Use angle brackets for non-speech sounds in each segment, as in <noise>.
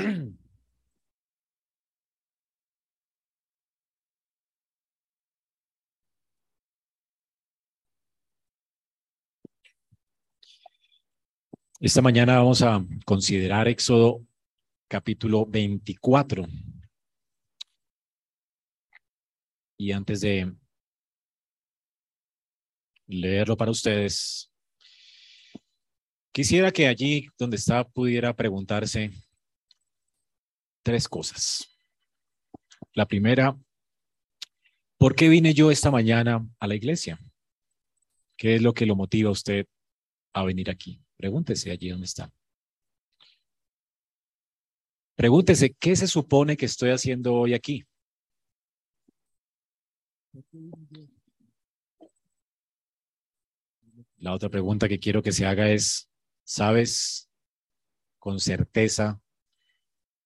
<clears throat> Esta mañana vamos a considerar Éxodo capítulo 24. Y antes de leerlo para ustedes, quisiera que allí donde está pudiera preguntarse tres cosas. La primera, ¿por qué vine yo esta mañana a la iglesia? ¿Qué es lo que lo motiva a usted a venir aquí? Pregúntese allí donde está. Pregúntese, ¿qué se supone que estoy haciendo hoy aquí? La otra pregunta que quiero que se haga es, ¿sabes con certeza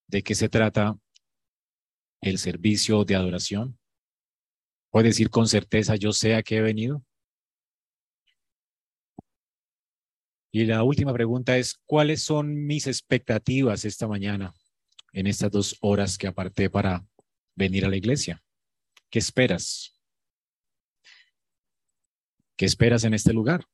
de qué se trata el servicio de adoración? ¿Puede decir con certeza, yo sé a qué he venido? Y la última pregunta es, ¿cuáles son mis expectativas esta mañana en estas dos horas que aparté para venir a la iglesia? ¿Qué esperas? ¿Qué esperas en este lugar?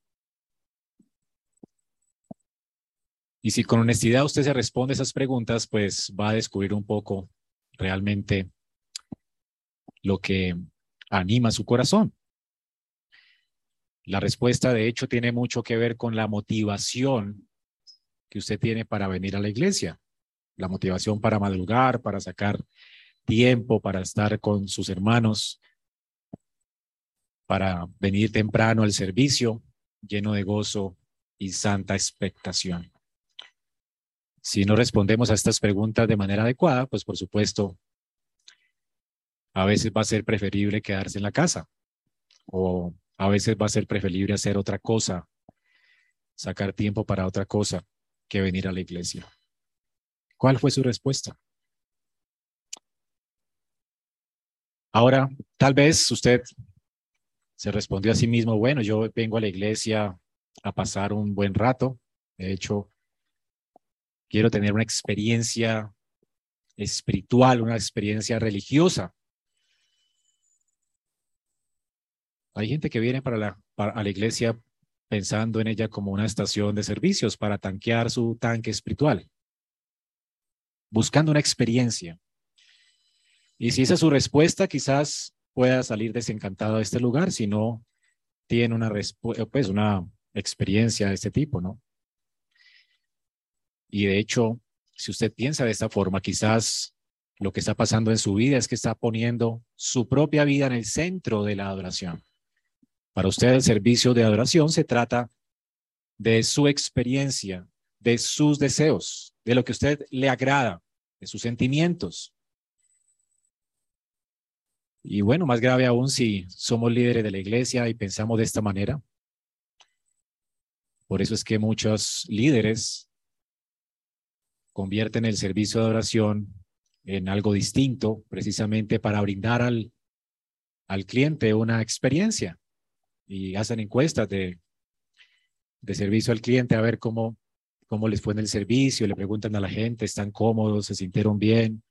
Y si con honestidad usted se responde esas preguntas, pues va a descubrir un poco realmente lo que anima su corazón. La respuesta, de hecho, tiene mucho que ver con la motivación que usted tiene para venir a la iglesia. La motivación para madrugar, para sacar tiempo, para estar con sus hermanos, para venir temprano al servicio, lleno de gozo y santa expectación. Si no respondemos a estas preguntas de manera adecuada, pues por supuesto, a veces va a ser preferible quedarse en la casa o a veces va a ser preferible hacer otra cosa, sacar tiempo para otra cosa que venir a la iglesia. ¿Cuál fue su respuesta? Ahora, tal vez usted se respondió a sí mismo, bueno, yo vengo a la iglesia a pasar un buen rato. De hecho, quiero tener una experiencia espiritual, una experiencia religiosa. Hay gente que viene para la, a la iglesia pensando en ella como una estación de servicios para tanquear su tanque espiritual, buscando una experiencia. Y si esa es su respuesta, quizás pueda salir desencantado de este lugar si no tiene una, pues, una experiencia de este tipo, ¿no? Y de hecho, si usted piensa de esta forma, quizás lo que está pasando en su vida es que está poniendo su propia vida en el centro de la adoración. Para usted el servicio de adoración se trata de su experiencia, de sus deseos, de lo que a usted le agrada, de sus sentimientos. Y bueno, más grave aún si somos líderes de la iglesia y pensamos de esta manera. Por eso es que muchos líderes convierten el servicio de adoración en algo distinto, precisamente para brindar al, al cliente una experiencia y hacen encuestas de, de servicio al cliente a ver cómo, cómo les fue en el servicio, le preguntan a la gente, ¿están cómodos? ¿Se sintieron bien?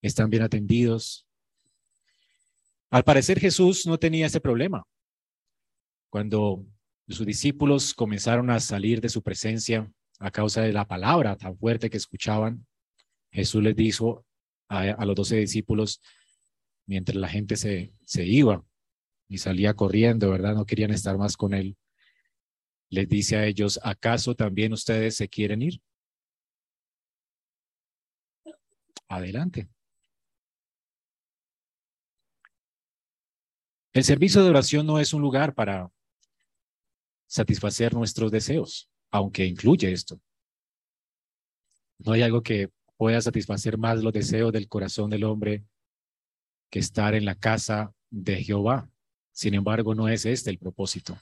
¿Están bien atendidos? Al parecer Jesús no tenía ese problema. Cuando sus discípulos comenzaron a salir de su presencia a causa de la palabra tan fuerte que escuchaban, Jesús les dijo a, los doce discípulos, mientras la gente se, se iba, y salía corriendo, ¿verdad? No querían estar más con él. Les dice a ellos, ¿acaso también ustedes se quieren ir? Adelante. El servicio de oración no es un lugar para satisfacer nuestros deseos, aunque incluye esto. No hay algo que pueda satisfacer más los deseos del corazón del hombre que estar en la casa de Jehová. Sin embargo, no es este el propósito.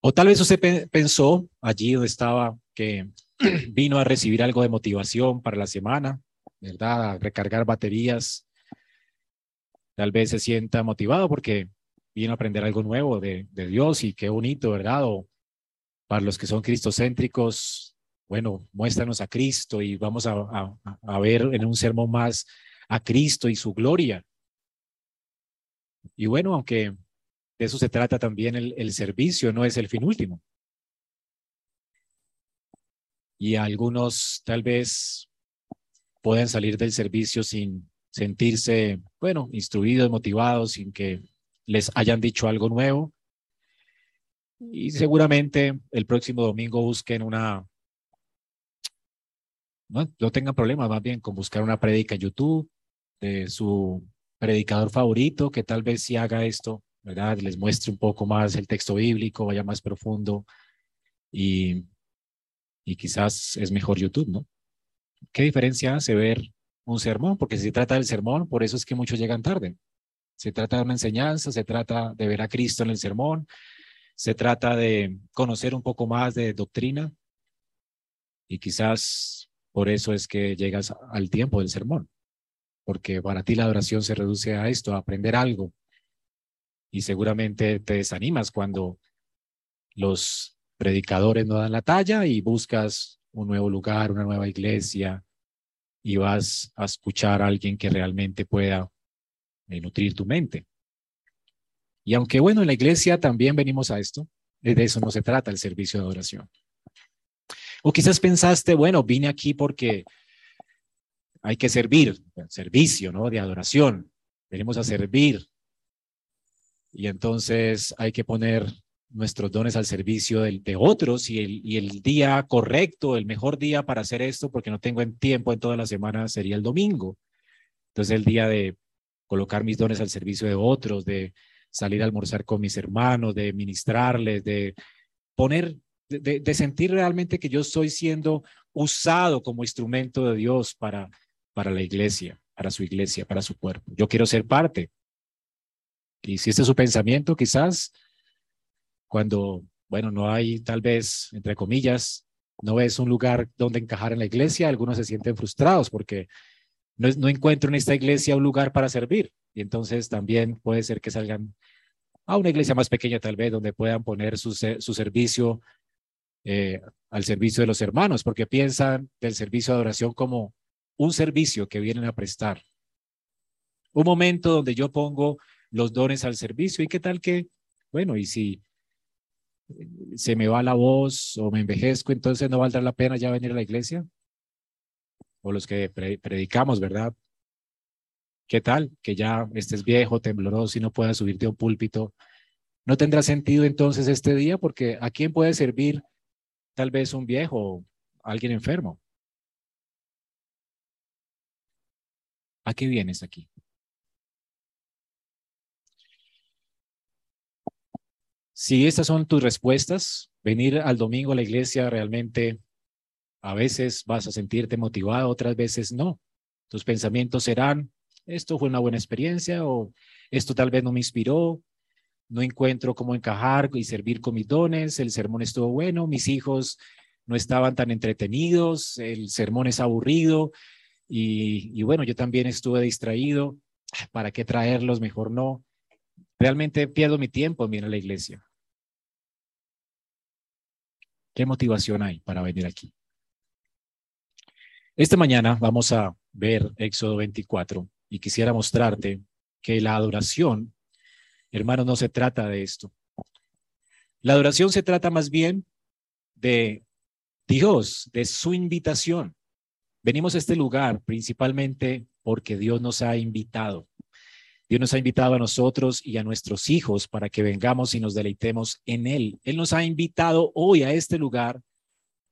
O tal vez usted pensó allí donde estaba que <clears throat> vino a recibir algo de motivación para la semana, ¿verdad? A recargar baterías. Tal vez se sienta motivado porque vino a aprender algo nuevo de, de Dios y qué bonito, ¿verdad? O para los que son cristocéntricos, bueno, muéstranos a Cristo y vamos a, ver en un sermón más a Cristo y su gloria. Y bueno, aunque de eso se trata también el, el servicio, no es el fin último. Y algunos tal vez pueden salir del servicio sin sentirse, bueno, instruidos, motivados, sin que les hayan dicho algo nuevo. Y seguramente el próximo domingo busquen una, no, no tengan problemas más bien con buscar una prédica en YouTube de su predicador favorito, que tal vez si haga esto, ¿verdad? Les muestre un poco más el texto bíblico, vaya más profundo y, y quizás es mejor YouTube, ¿no? ¿Qué diferencia hace ver un sermón? Porque si se trata del sermón, por eso es que muchos llegan tarde. Se trata de una enseñanza, se trata de ver a Cristo en el sermón, se trata de conocer un poco más de doctrina y quizás por eso es que llegas al tiempo del sermón, porque para ti la adoración se reduce a esto, a aprender algo y seguramente te desanimas cuando los predicadores no dan la talla y buscas un nuevo lugar, una nueva iglesia, y vas a escuchar a alguien que realmente pueda nutrir tu mente. Y aunque bueno, en la iglesia también venimos a esto, de eso no se trata el servicio de adoración. O quizás pensaste, bueno, vine aquí porque hay que servir, servicio, ¿no? De adoración. Venimos a servir. Y entonces hay que poner nuestros dones al servicio de, de otros y el, y el, día correcto, el mejor día para hacer esto, porque no tengo en tiempo en toda la semana, sería el domingo. Entonces el día de colocar mis dones al servicio de otros, de salir a almorzar con mis hermanos, de ministrarles, de poner, de, sentir realmente que yo estoy siendo usado como instrumento de Dios para, para la iglesia, para su iglesia, para su cuerpo. Yo quiero ser parte. Y si este es su pensamiento, quizás cuando, bueno, no hay tal vez, entre comillas, no es un lugar donde encajar en la iglesia, algunos se sienten frustrados porque no, encuentro en esta iglesia un lugar para servir. Y entonces también puede ser que salgan a una iglesia más pequeña tal vez, donde puedan poner su, su servicio eh, al servicio de los hermanos, porque piensan del servicio de adoración como un servicio que vienen a prestar. Un momento donde yo pongo los dones al servicio y qué tal que, bueno, y si se me va la voz o me envejezco, entonces no valdrá la pena ya venir a la iglesia. O los que predicamos, ¿verdad? ¿Qué tal? Que ya estés viejo, tembloroso y no puedas subirte a un púlpito. No tendrá sentido entonces este día porque ¿a quién puede servir tal vez un viejo o alguien enfermo? ¿A qué vienes aquí? Si estas son tus respuestas, venir al domingo a la iglesia realmente a veces vas a sentirte motivado, otras veces no. Tus pensamientos serán, esto fue una buena experiencia o esto tal vez no me inspiró, no encuentro cómo encajar y servir con mis dones, el sermón estuvo bueno, mis hijos no estaban tan entretenidos, el sermón es aburrido y, bueno, yo también estuve distraído, ¿para qué traerlos? Mejor no. Realmente pierdo mi tiempo en a la iglesia. ¿Qué motivación hay para venir aquí? Esta mañana vamos a ver Éxodo 24 y quisiera mostrarte que la adoración, hermano, no se trata de esto. La adoración se trata más bien de Dios, de su invitación. Venimos a este lugar principalmente porque Dios nos ha invitado. Dios nos ha invitado a nosotros y a nuestros hijos para que vengamos y nos deleitemos en Él. Él nos ha invitado hoy a este lugar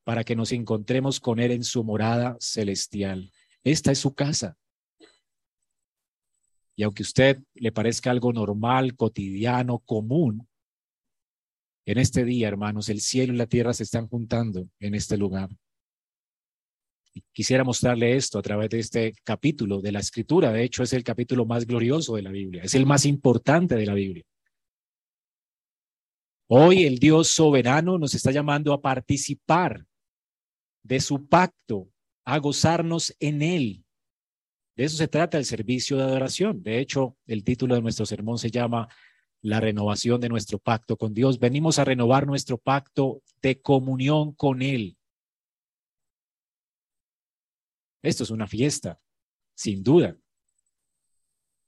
para que nos encontremos con Él en su morada celestial. Esta es su casa. Y aunque a usted le parezca algo normal, cotidiano, común, en este día, hermanos, el cielo y la tierra se están juntando en este lugar. Quisiera mostrarle esto a través de este capítulo de la escritura. De hecho, es el capítulo más glorioso de la Biblia, es el más importante de la Biblia. Hoy el Dios soberano nos está llamando a participar de su pacto, a gozarnos en él. De eso se trata el servicio de adoración. De hecho, el título de nuestro sermón se llama La renovación de nuestro pacto con Dios. Venimos a renovar nuestro pacto de comunión con Él. Esto es una fiesta, sin duda.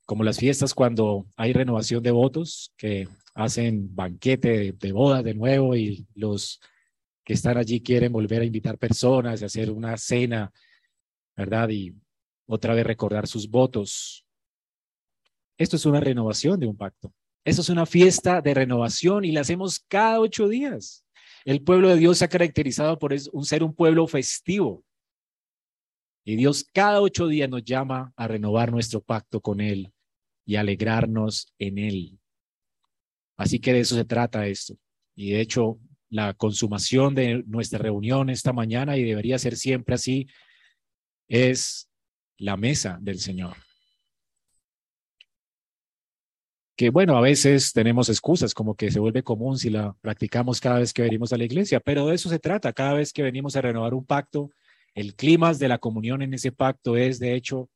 Como las fiestas cuando hay renovación de votos, que hacen banquete de, boda de nuevo y los están allí quieren volver a invitar personas y hacer una cena, ¿verdad? Y otra vez recordar sus votos. Esto es una renovación de un pacto. Esto es una fiesta de renovación y la hacemos cada ocho días. El pueblo de Dios se ha caracterizado por un, ser un pueblo festivo. Y Dios cada ocho días nos llama a renovar nuestro pacto con Él y alegrarnos en Él. Así que de eso se trata esto. Y de hecho, la consumación de nuestra reunión esta mañana, y debería ser siempre así, es la mesa del Señor. Que bueno, a veces tenemos excusas, como que se vuelve común si la practicamos cada vez que venimos a la iglesia, pero de eso se trata. Cada vez que venimos a renovar un pacto, el clima de la comunión en ese pacto es, de hecho,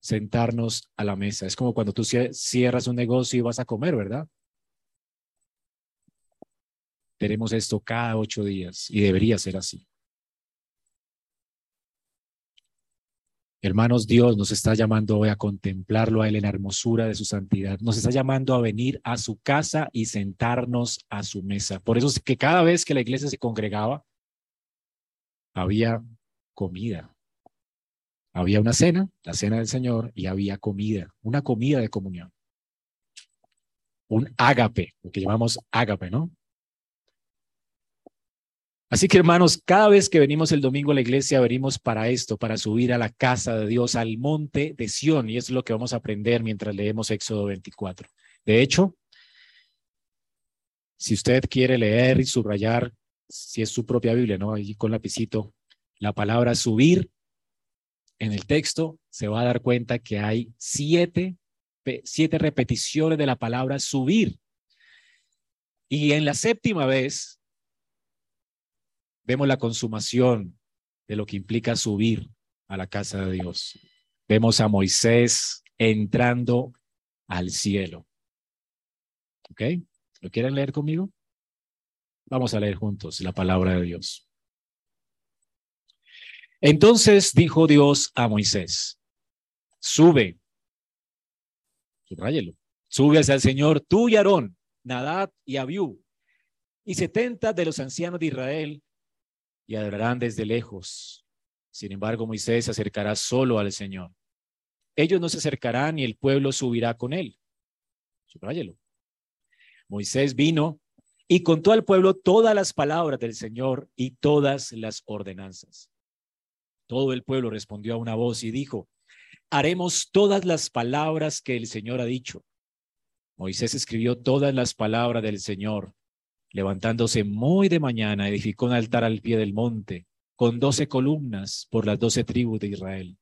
sentarnos a la mesa. Es como cuando tú cierras un negocio y vas a comer, ¿verdad? Tenemos esto cada ocho días y debería ser así. Hermanos, Dios nos está llamando hoy a contemplarlo a Él en la hermosura de su santidad. Nos está llamando a venir a su casa y sentarnos a su mesa. Por eso es que cada vez que la iglesia se congregaba, había comida. Había una cena, la cena del Señor, y había comida, una comida de comunión. Un ágape, lo que llamamos ágape, ¿no? Así que hermanos, cada vez que venimos el domingo a la iglesia, venimos para esto, para subir a la casa de Dios, al monte de Sión, y es lo que vamos a aprender mientras leemos Éxodo 24. De hecho, si usted quiere leer y subrayar, si es su propia Biblia, ¿no? Allí con lapicito, la palabra subir en el texto, se va a dar cuenta que hay siete, siete repeticiones de la palabra subir. Y en la séptima vez vemos la consumación de lo que implica subir a la casa de Dios. Vemos a Moisés entrando al cielo. ¿Ok? ¿Lo quieren leer conmigo? Vamos a leer juntos la palabra de Dios. Entonces dijo Dios a Moisés, sube, subráyelo, sube hacia el Señor tú y Aarón, Nadab y Abiú, y setenta de los ancianos de Israel y adorarán desde lejos. Sin embargo, Moisés se acercará solo al Señor. Ellos no se acercarán y el pueblo subirá con él. Subráyelo. Moisés vino y contó al pueblo todas las palabras del Señor y todas las ordenanzas. Todo el pueblo respondió a una voz y dijo, haremos todas las palabras que el Señor ha dicho. Moisés escribió todas las palabras del Señor Levantándose muy de mañana, edificó un altar al pie del monte, con doce columnas por las doce tribus de Israel.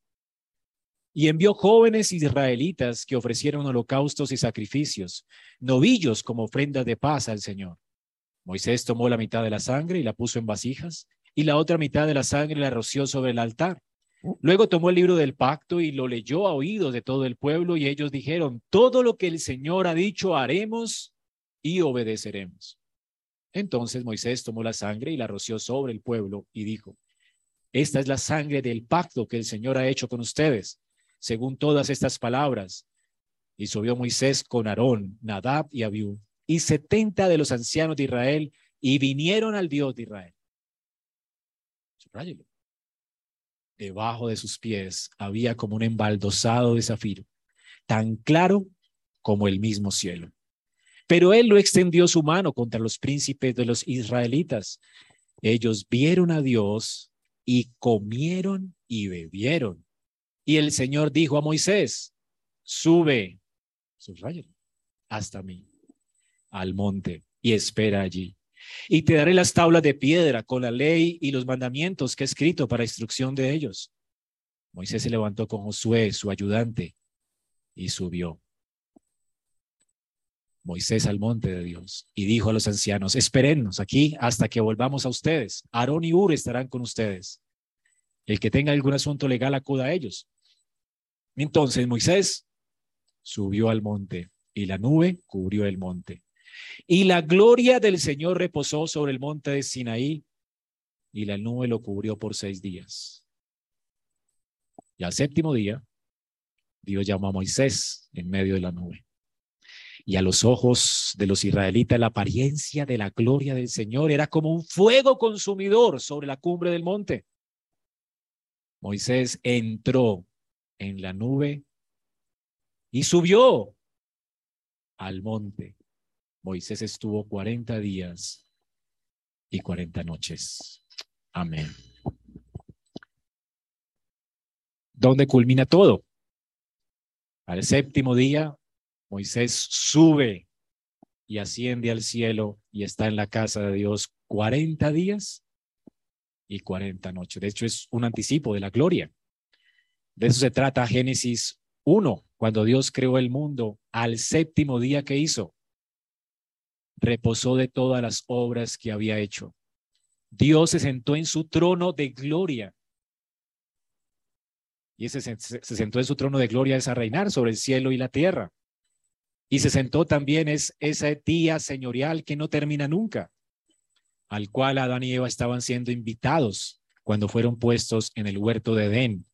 Y envió jóvenes israelitas que ofrecieron holocaustos y sacrificios, novillos como ofrendas de paz al Señor. Moisés tomó la mitad de la sangre y la puso en vasijas, y la otra mitad de la sangre la roció sobre el altar. Luego tomó el libro del pacto y lo leyó a oídos de todo el pueblo, y ellos dijeron, todo lo que el Señor ha dicho haremos y obedeceremos. Entonces Moisés tomó la sangre y la roció sobre el pueblo y dijo, esta es la sangre del pacto que el Señor ha hecho con ustedes, según todas estas palabras. Y subió Moisés con Aarón, Nadab y Abiú, y setenta de los ancianos de Israel, y vinieron al Dios de Israel. Debajo de sus pies había como un embaldosado de zafiro, tan claro como el mismo cielo. Pero él no extendió su mano contra los príncipes de los israelitas. Ellos vieron a Dios y comieron y bebieron. Y el Señor dijo a Moisés, sube, hasta mí, al monte y espera allí. Y te daré las tablas de piedra con la ley y los mandamientos que he escrito para instrucción de ellos. Moisés se levantó con Josué, su ayudante, y subió. Moisés al monte de Dios y dijo a los ancianos, espérennos aquí hasta que volvamos a ustedes. Aarón y Ur estarán con ustedes. El que tenga algún asunto legal acuda a ellos. Entonces Moisés subió al monte y la nube cubrió el monte. Y la gloria del Señor reposó sobre el monte de Sinaí y la nube lo cubrió por seis días. Y al séptimo día, Dios llamó a Moisés en medio de la nube. Y a los ojos de los israelitas la apariencia de la gloria del Señor era como un fuego consumidor sobre la cumbre del monte. Moisés entró en la nube y subió al monte. Moisés estuvo 40 días y 40 noches. Amén. ¿Dónde culmina todo? Al séptimo día, Moisés sube y asciende al cielo y está en la casa de Dios 40 días y 40 noches. De hecho, es un anticipo de la gloria. De eso se trata Génesis 1, cuando Dios creó el mundo, al séptimo día que hizo, reposó de todas las obras que había hecho. Dios se sentó en su trono de gloria. Y ese se, se sentó en su trono de gloria es a reinar sobre el cielo y la tierra. Y se sentó también es ese día señorial que no termina nunca, al cual Adán y Eva estaban siendo invitados cuando fueron puestos en el huerto de Edén.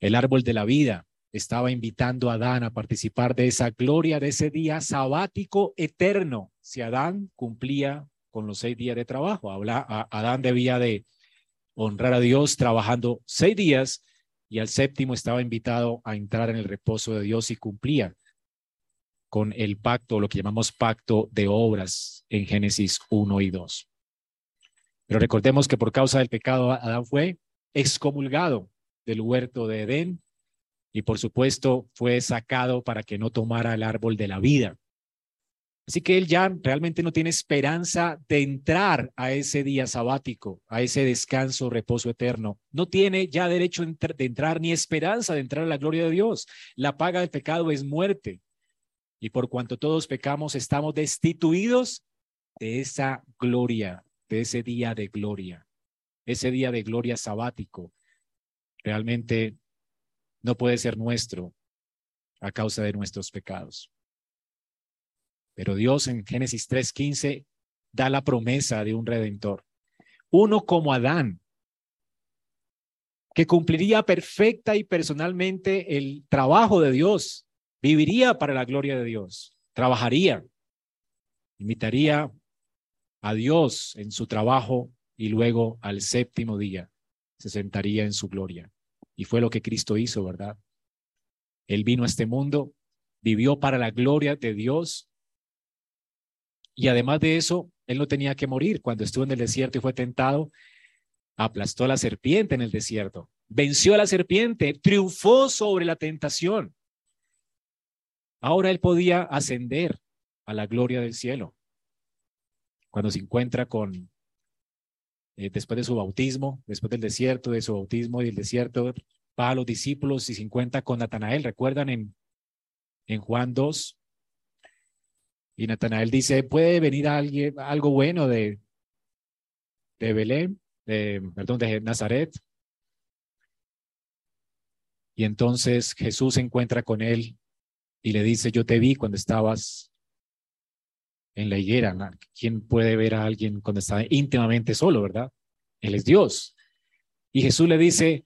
El árbol de la vida estaba invitando a Adán a participar de esa gloria, de ese día sabático eterno. Si Adán cumplía con los seis días de trabajo, Adán debía de honrar a Dios trabajando seis días y al séptimo estaba invitado a entrar en el reposo de Dios y cumplía con el pacto, lo que llamamos pacto de obras en Génesis 1 y 2. Pero recordemos que por causa del pecado Adán fue excomulgado del huerto de Edén y por supuesto fue sacado para que no tomara el árbol de la vida. Así que él ya realmente no tiene esperanza de entrar a ese día sabático, a ese descanso, reposo eterno. No tiene ya derecho de entrar ni esperanza de entrar a la gloria de Dios. La paga del pecado es muerte. Y por cuanto todos pecamos, estamos destituidos de esa gloria, de ese día de gloria, ese día de gloria sabático. Realmente no puede ser nuestro a causa de nuestros pecados. Pero Dios en Génesis 3:15 da la promesa de un redentor. Uno como Adán, que cumpliría perfecta y personalmente el trabajo de Dios, viviría para la gloria de Dios, trabajaría, imitaría a Dios en su trabajo y luego al séptimo día se sentaría en su gloria. Y fue lo que Cristo hizo, ¿verdad? Él vino a este mundo, vivió para la gloria de Dios. Y además de eso, él no tenía que morir. Cuando estuvo en el desierto y fue tentado, aplastó a la serpiente en el desierto, venció a la serpiente, triunfó sobre la tentación. Ahora él podía ascender a la gloria del cielo. Cuando se encuentra con eh, después de su bautismo, después del desierto, de su bautismo y el desierto, va a los discípulos y se encuentra con Natanael. ¿Recuerdan en, en Juan 2? Y Natanael dice, ¿puede venir alguien, algo bueno de, de Belén, de, perdón, de Nazaret? Y entonces Jesús se encuentra con él y le dice, yo te vi cuando estabas en la higuera. ¿Quién puede ver a alguien cuando está íntimamente solo, verdad? Él es Dios. Y Jesús le dice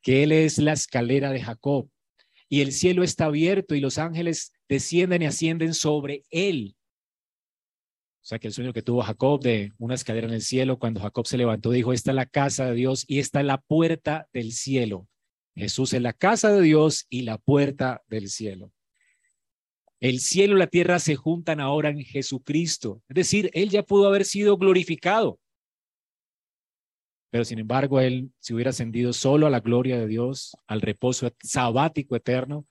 que Él es la escalera de Jacob y el cielo está abierto y los ángeles descienden y ascienden sobre Él. O sea que el sueño que tuvo Jacob de una escalera en el cielo, cuando Jacob se levantó, dijo, esta es la casa de Dios y esta es la puerta del cielo. Jesús es la casa de Dios y la puerta del cielo. El cielo y la tierra se juntan ahora en Jesucristo. Es decir, Él ya pudo haber sido glorificado. Pero sin embargo, Él, si hubiera ascendido solo a la gloria de Dios, al reposo sabático eterno,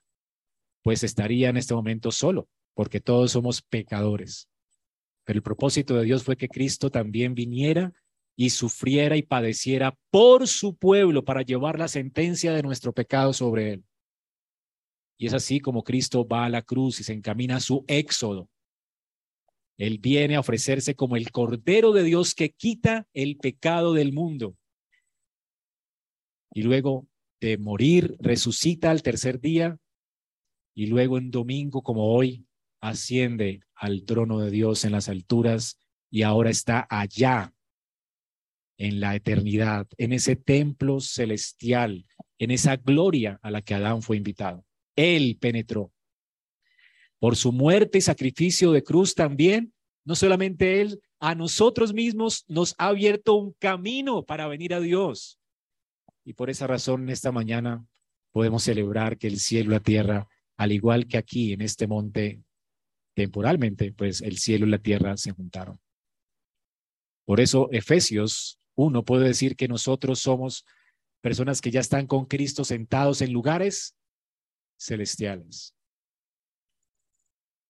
pues estaría en este momento solo, porque todos somos pecadores. Pero el propósito de Dios fue que Cristo también viniera y sufriera y padeciera por su pueblo para llevar la sentencia de nuestro pecado sobre él. Y es así como Cristo va a la cruz y se encamina a su éxodo. Él viene a ofrecerse como el Cordero de Dios que quita el pecado del mundo. Y luego de morir, resucita al tercer día y luego en domingo como hoy asciende al trono de Dios en las alturas y ahora está allá en la eternidad, en ese templo celestial, en esa gloria a la que Adán fue invitado. Él penetró. Por su muerte y sacrificio de cruz también, no solamente Él, a nosotros mismos nos ha abierto un camino para venir a Dios. Y por esa razón, esta mañana podemos celebrar que el cielo y la tierra, al igual que aquí en este monte, temporalmente, pues el cielo y la tierra se juntaron. Por eso Efesios 1 puede decir que nosotros somos personas que ya están con Cristo sentados en lugares celestiales.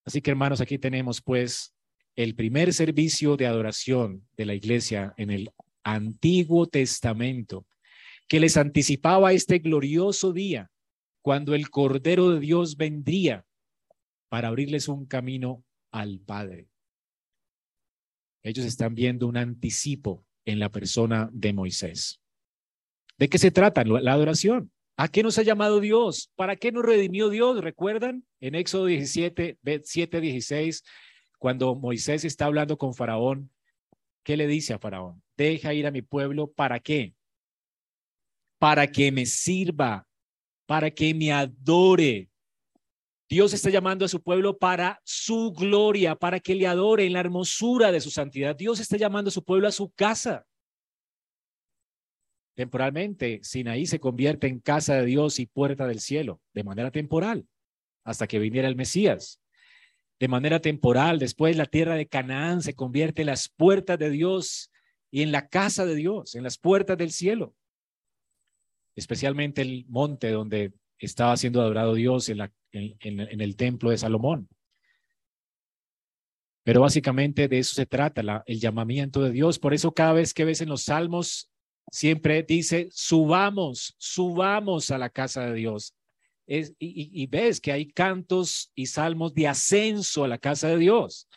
Así que hermanos, aquí tenemos pues el primer servicio de adoración de la iglesia en el Antiguo Testamento, que les anticipaba este glorioso día cuando el Cordero de Dios vendría para abrirles un camino al Padre. Ellos están viendo un anticipo en la persona de Moisés. ¿De qué se trata la adoración? ¿A qué nos ha llamado Dios? ¿Para qué nos redimió Dios? ¿Recuerdan? En Éxodo 17, 7, 16, cuando Moisés está hablando con Faraón, ¿qué le dice a Faraón? Deja ir a mi pueblo, ¿para qué? Para que me sirva, para que me adore. Dios está llamando a su pueblo para su gloria, para que le adore en la hermosura de su santidad. Dios está llamando a su pueblo a su casa. Temporalmente, Sinaí se convierte en casa de Dios y puerta del cielo, de manera temporal, hasta que viniera el Mesías. De manera temporal, después la tierra de Canaán se convierte en las puertas de Dios y en la casa de Dios, en las puertas del cielo. Especialmente el monte donde estaba siendo adorado Dios en, el templo de Salomón. Pero básicamente de eso se trata, el llamamiento de Dios. Por eso cada vez que ves en los salmos, siempre dice, subamos, subamos a la casa de Dios. Es, y, ves que hay cantos y salmos de ascenso a la casa de Dios.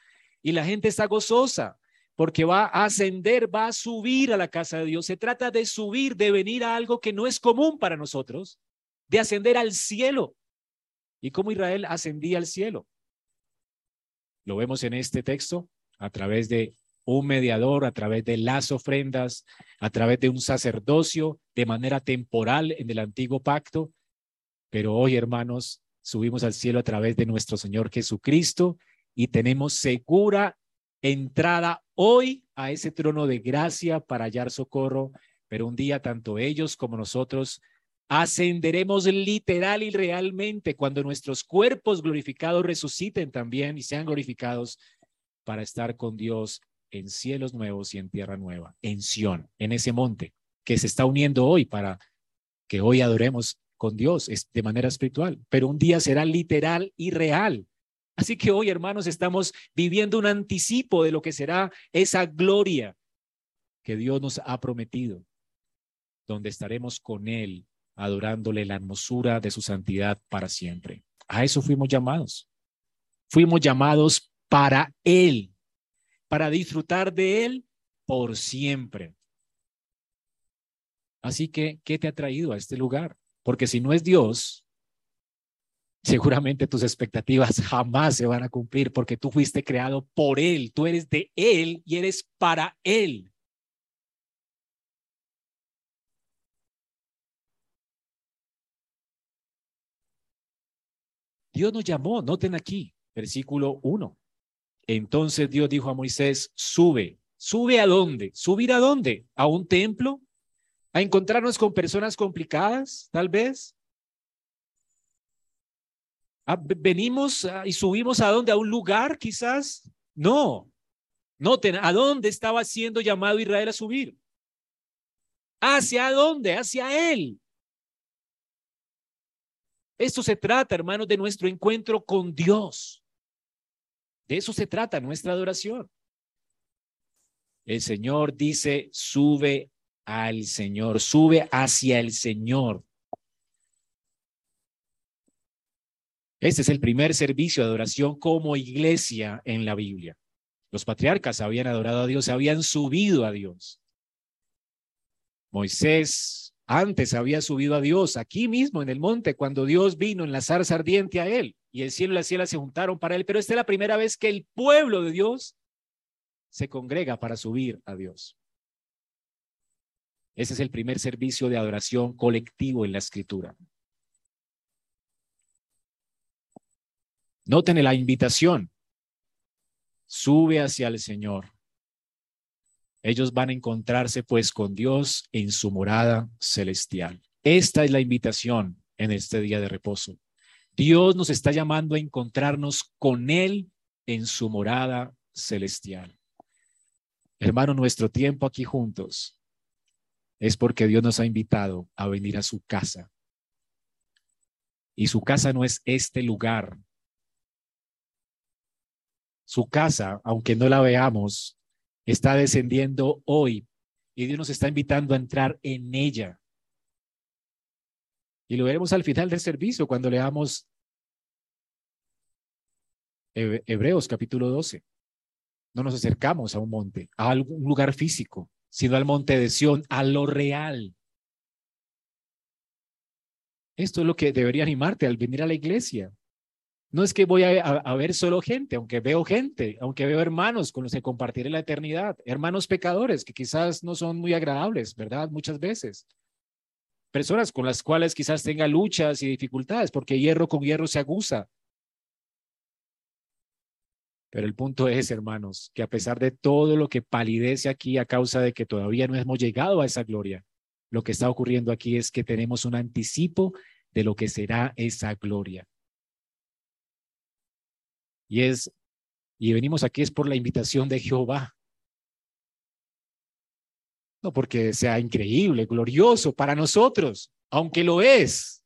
Y la gente está gozosa porque va a ascender, va a subir a la casa de Dios. Se trata de subir, de venir a algo que no es común para nosotros de ascender al cielo. ¿Y cómo Israel ascendía al cielo? Lo vemos en este texto a través de un mediador, a través de las ofrendas, a través de un sacerdocio de manera temporal en el antiguo pacto. Pero hoy, hermanos, subimos al cielo a través de nuestro Señor Jesucristo y tenemos segura entrada hoy a ese trono de gracia para hallar socorro. Pero un día tanto ellos como nosotros Ascenderemos literal y realmente cuando nuestros cuerpos glorificados resuciten también y sean glorificados para estar con Dios en cielos nuevos y en tierra nueva, en Sión, en ese monte que se está uniendo hoy para que hoy adoremos con Dios de manera espiritual, pero un día será literal y real. Así que hoy, hermanos, estamos viviendo un anticipo de lo que será esa gloria que Dios nos ha prometido, donde estaremos con Él adorándole la hermosura de su santidad para siempre. A eso fuimos llamados. Fuimos llamados para Él, para disfrutar de Él por siempre. Así que, ¿qué te ha traído a este lugar? Porque si no es Dios, seguramente tus expectativas jamás se van a cumplir porque tú fuiste creado por Él, tú eres de Él y eres para Él. Dios nos llamó, noten aquí, versículo 1. Entonces Dios dijo a Moisés, sube, sube a dónde, subir a dónde, a un templo, a encontrarnos con personas complicadas, tal vez. Venimos y subimos a dónde, a un lugar quizás. No, noten, ¿a dónde estaba siendo llamado Israel a subir? ¿Hacia dónde? Hacia él. Esto se trata, hermanos, de nuestro encuentro con Dios. De eso se trata nuestra adoración. El Señor dice, sube al Señor, sube hacia el Señor. Este es el primer servicio de adoración como iglesia en la Biblia. Los patriarcas habían adorado a Dios, habían subido a Dios. Moisés antes había subido a Dios aquí mismo en el monte cuando Dios vino en la zarza ardiente a él y el cielo y la ciela se juntaron para él. Pero esta es la primera vez que el pueblo de Dios se congrega para subir a Dios. Ese es el primer servicio de adoración colectivo en la escritura. Noten la invitación. Sube hacia el Señor. Ellos van a encontrarse pues con Dios en su morada celestial. Esta es la invitación en este día de reposo. Dios nos está llamando a encontrarnos con Él en su morada celestial. Hermano, nuestro tiempo aquí juntos es porque Dios nos ha invitado a venir a su casa. Y su casa no es este lugar su casa, aunque no la veamos, está descendiendo hoy y Dios nos está invitando a entrar en ella. Y lo veremos al final del servicio cuando leamos Hebreos capítulo 12. No nos acercamos a un monte, a algún lugar físico, sino al monte de Sión, a lo real. Esto es lo que debería animarte al venir a la iglesia. No es que voy a, ver solo gente, aunque veo gente, aunque veo hermanos con los que compartiré la eternidad, hermanos pecadores que quizás no son muy agradables, ¿verdad? Muchas veces. Personas con las cuales quizás tenga luchas y dificultades, porque hierro con hierro se aguza. Pero el punto es, hermanos, que a pesar de todo lo que palidece aquí a causa de que todavía no hemos llegado a esa gloria, lo que está ocurriendo aquí es que tenemos un anticipo de lo que será esa gloria. Y es, y venimos aquí es por la invitación de Jehová. No porque sea increíble, glorioso para nosotros, aunque lo es.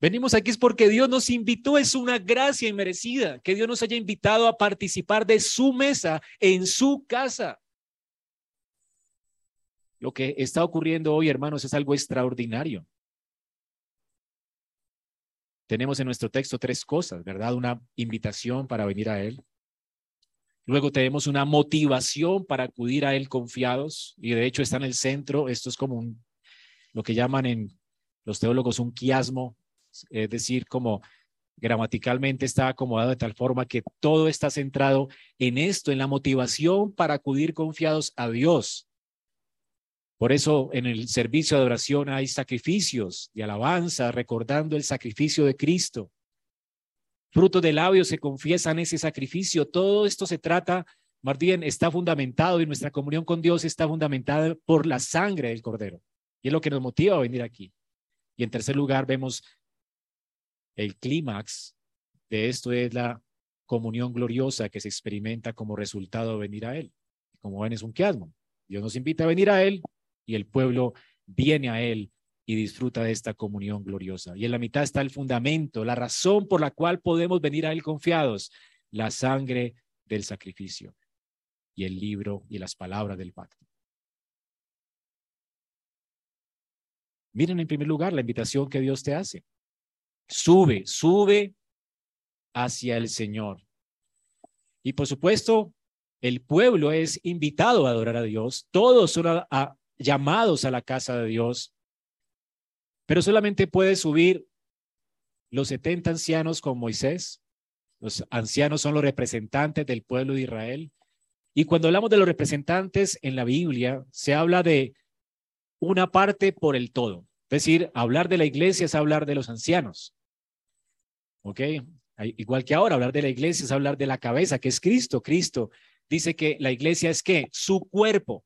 Venimos aquí es porque Dios nos invitó, es una gracia inmerecida que Dios nos haya invitado a participar de su mesa en su casa. Lo que está ocurriendo hoy, hermanos, es algo extraordinario. Tenemos en nuestro texto tres cosas, ¿verdad? Una invitación para venir a Él. Luego tenemos una motivación para acudir a Él confiados y de hecho está en el centro. Esto es como un, lo que llaman en los teólogos un quiasmo, es decir, como gramaticalmente está acomodado de tal forma que todo está centrado en esto, en la motivación para acudir confiados a Dios. Por eso en el servicio de adoración hay sacrificios de alabanza, recordando el sacrificio de Cristo. Fruto de labios se confiesan ese sacrificio. Todo esto se trata, más está fundamentado y nuestra comunión con Dios está fundamentada por la sangre del Cordero. Y es lo que nos motiva a venir aquí. Y en tercer lugar, vemos el clímax de esto es la comunión gloriosa que se experimenta como resultado de venir a Él. Como ven, es un quiasmo. Dios nos invita a venir a Él y el pueblo viene a Él y disfruta de esta comunión gloriosa. Y en la mitad está el fundamento, la razón por la cual podemos venir a Él confiados, la sangre del sacrificio y el libro y las palabras del pacto. Miren en primer lugar la invitación que Dios te hace. Sube, sube hacia el Señor. Y por supuesto, el pueblo es invitado a adorar a Dios. Todos son a, llamados a la casa de Dios, pero solamente puede subir los 70 ancianos con Moisés. Los ancianos son los representantes del pueblo de Israel. Y cuando hablamos de los representantes en la Biblia, se habla de una parte por el todo. Es decir, hablar de la iglesia es hablar de los ancianos. ¿Ok? Igual que ahora, hablar de la iglesia es hablar de la cabeza, que es Cristo. Cristo dice que la iglesia es que su cuerpo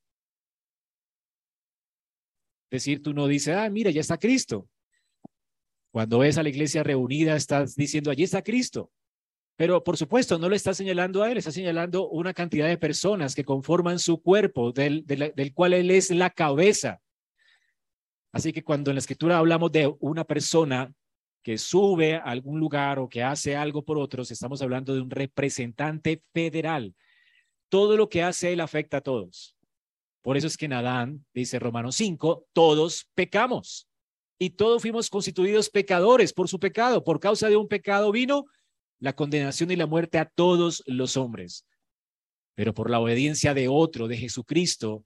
decir, tú no dices, ah, mira, ya está Cristo. Cuando ves a la iglesia reunida, estás diciendo, allí está Cristo. Pero por supuesto, no le está señalando a él, está señalando una cantidad de personas que conforman su cuerpo, del, del cual él es la cabeza. Así que cuando en la escritura hablamos de una persona que sube a algún lugar o que hace algo por otros, estamos hablando de un representante federal. Todo lo que hace él afecta a todos. Por eso es que en Adán, dice Romanos 5, todos pecamos y todos fuimos constituidos pecadores por su pecado. Por causa de un pecado vino la condenación y la muerte a todos los hombres. Pero por la obediencia de otro, de Jesucristo,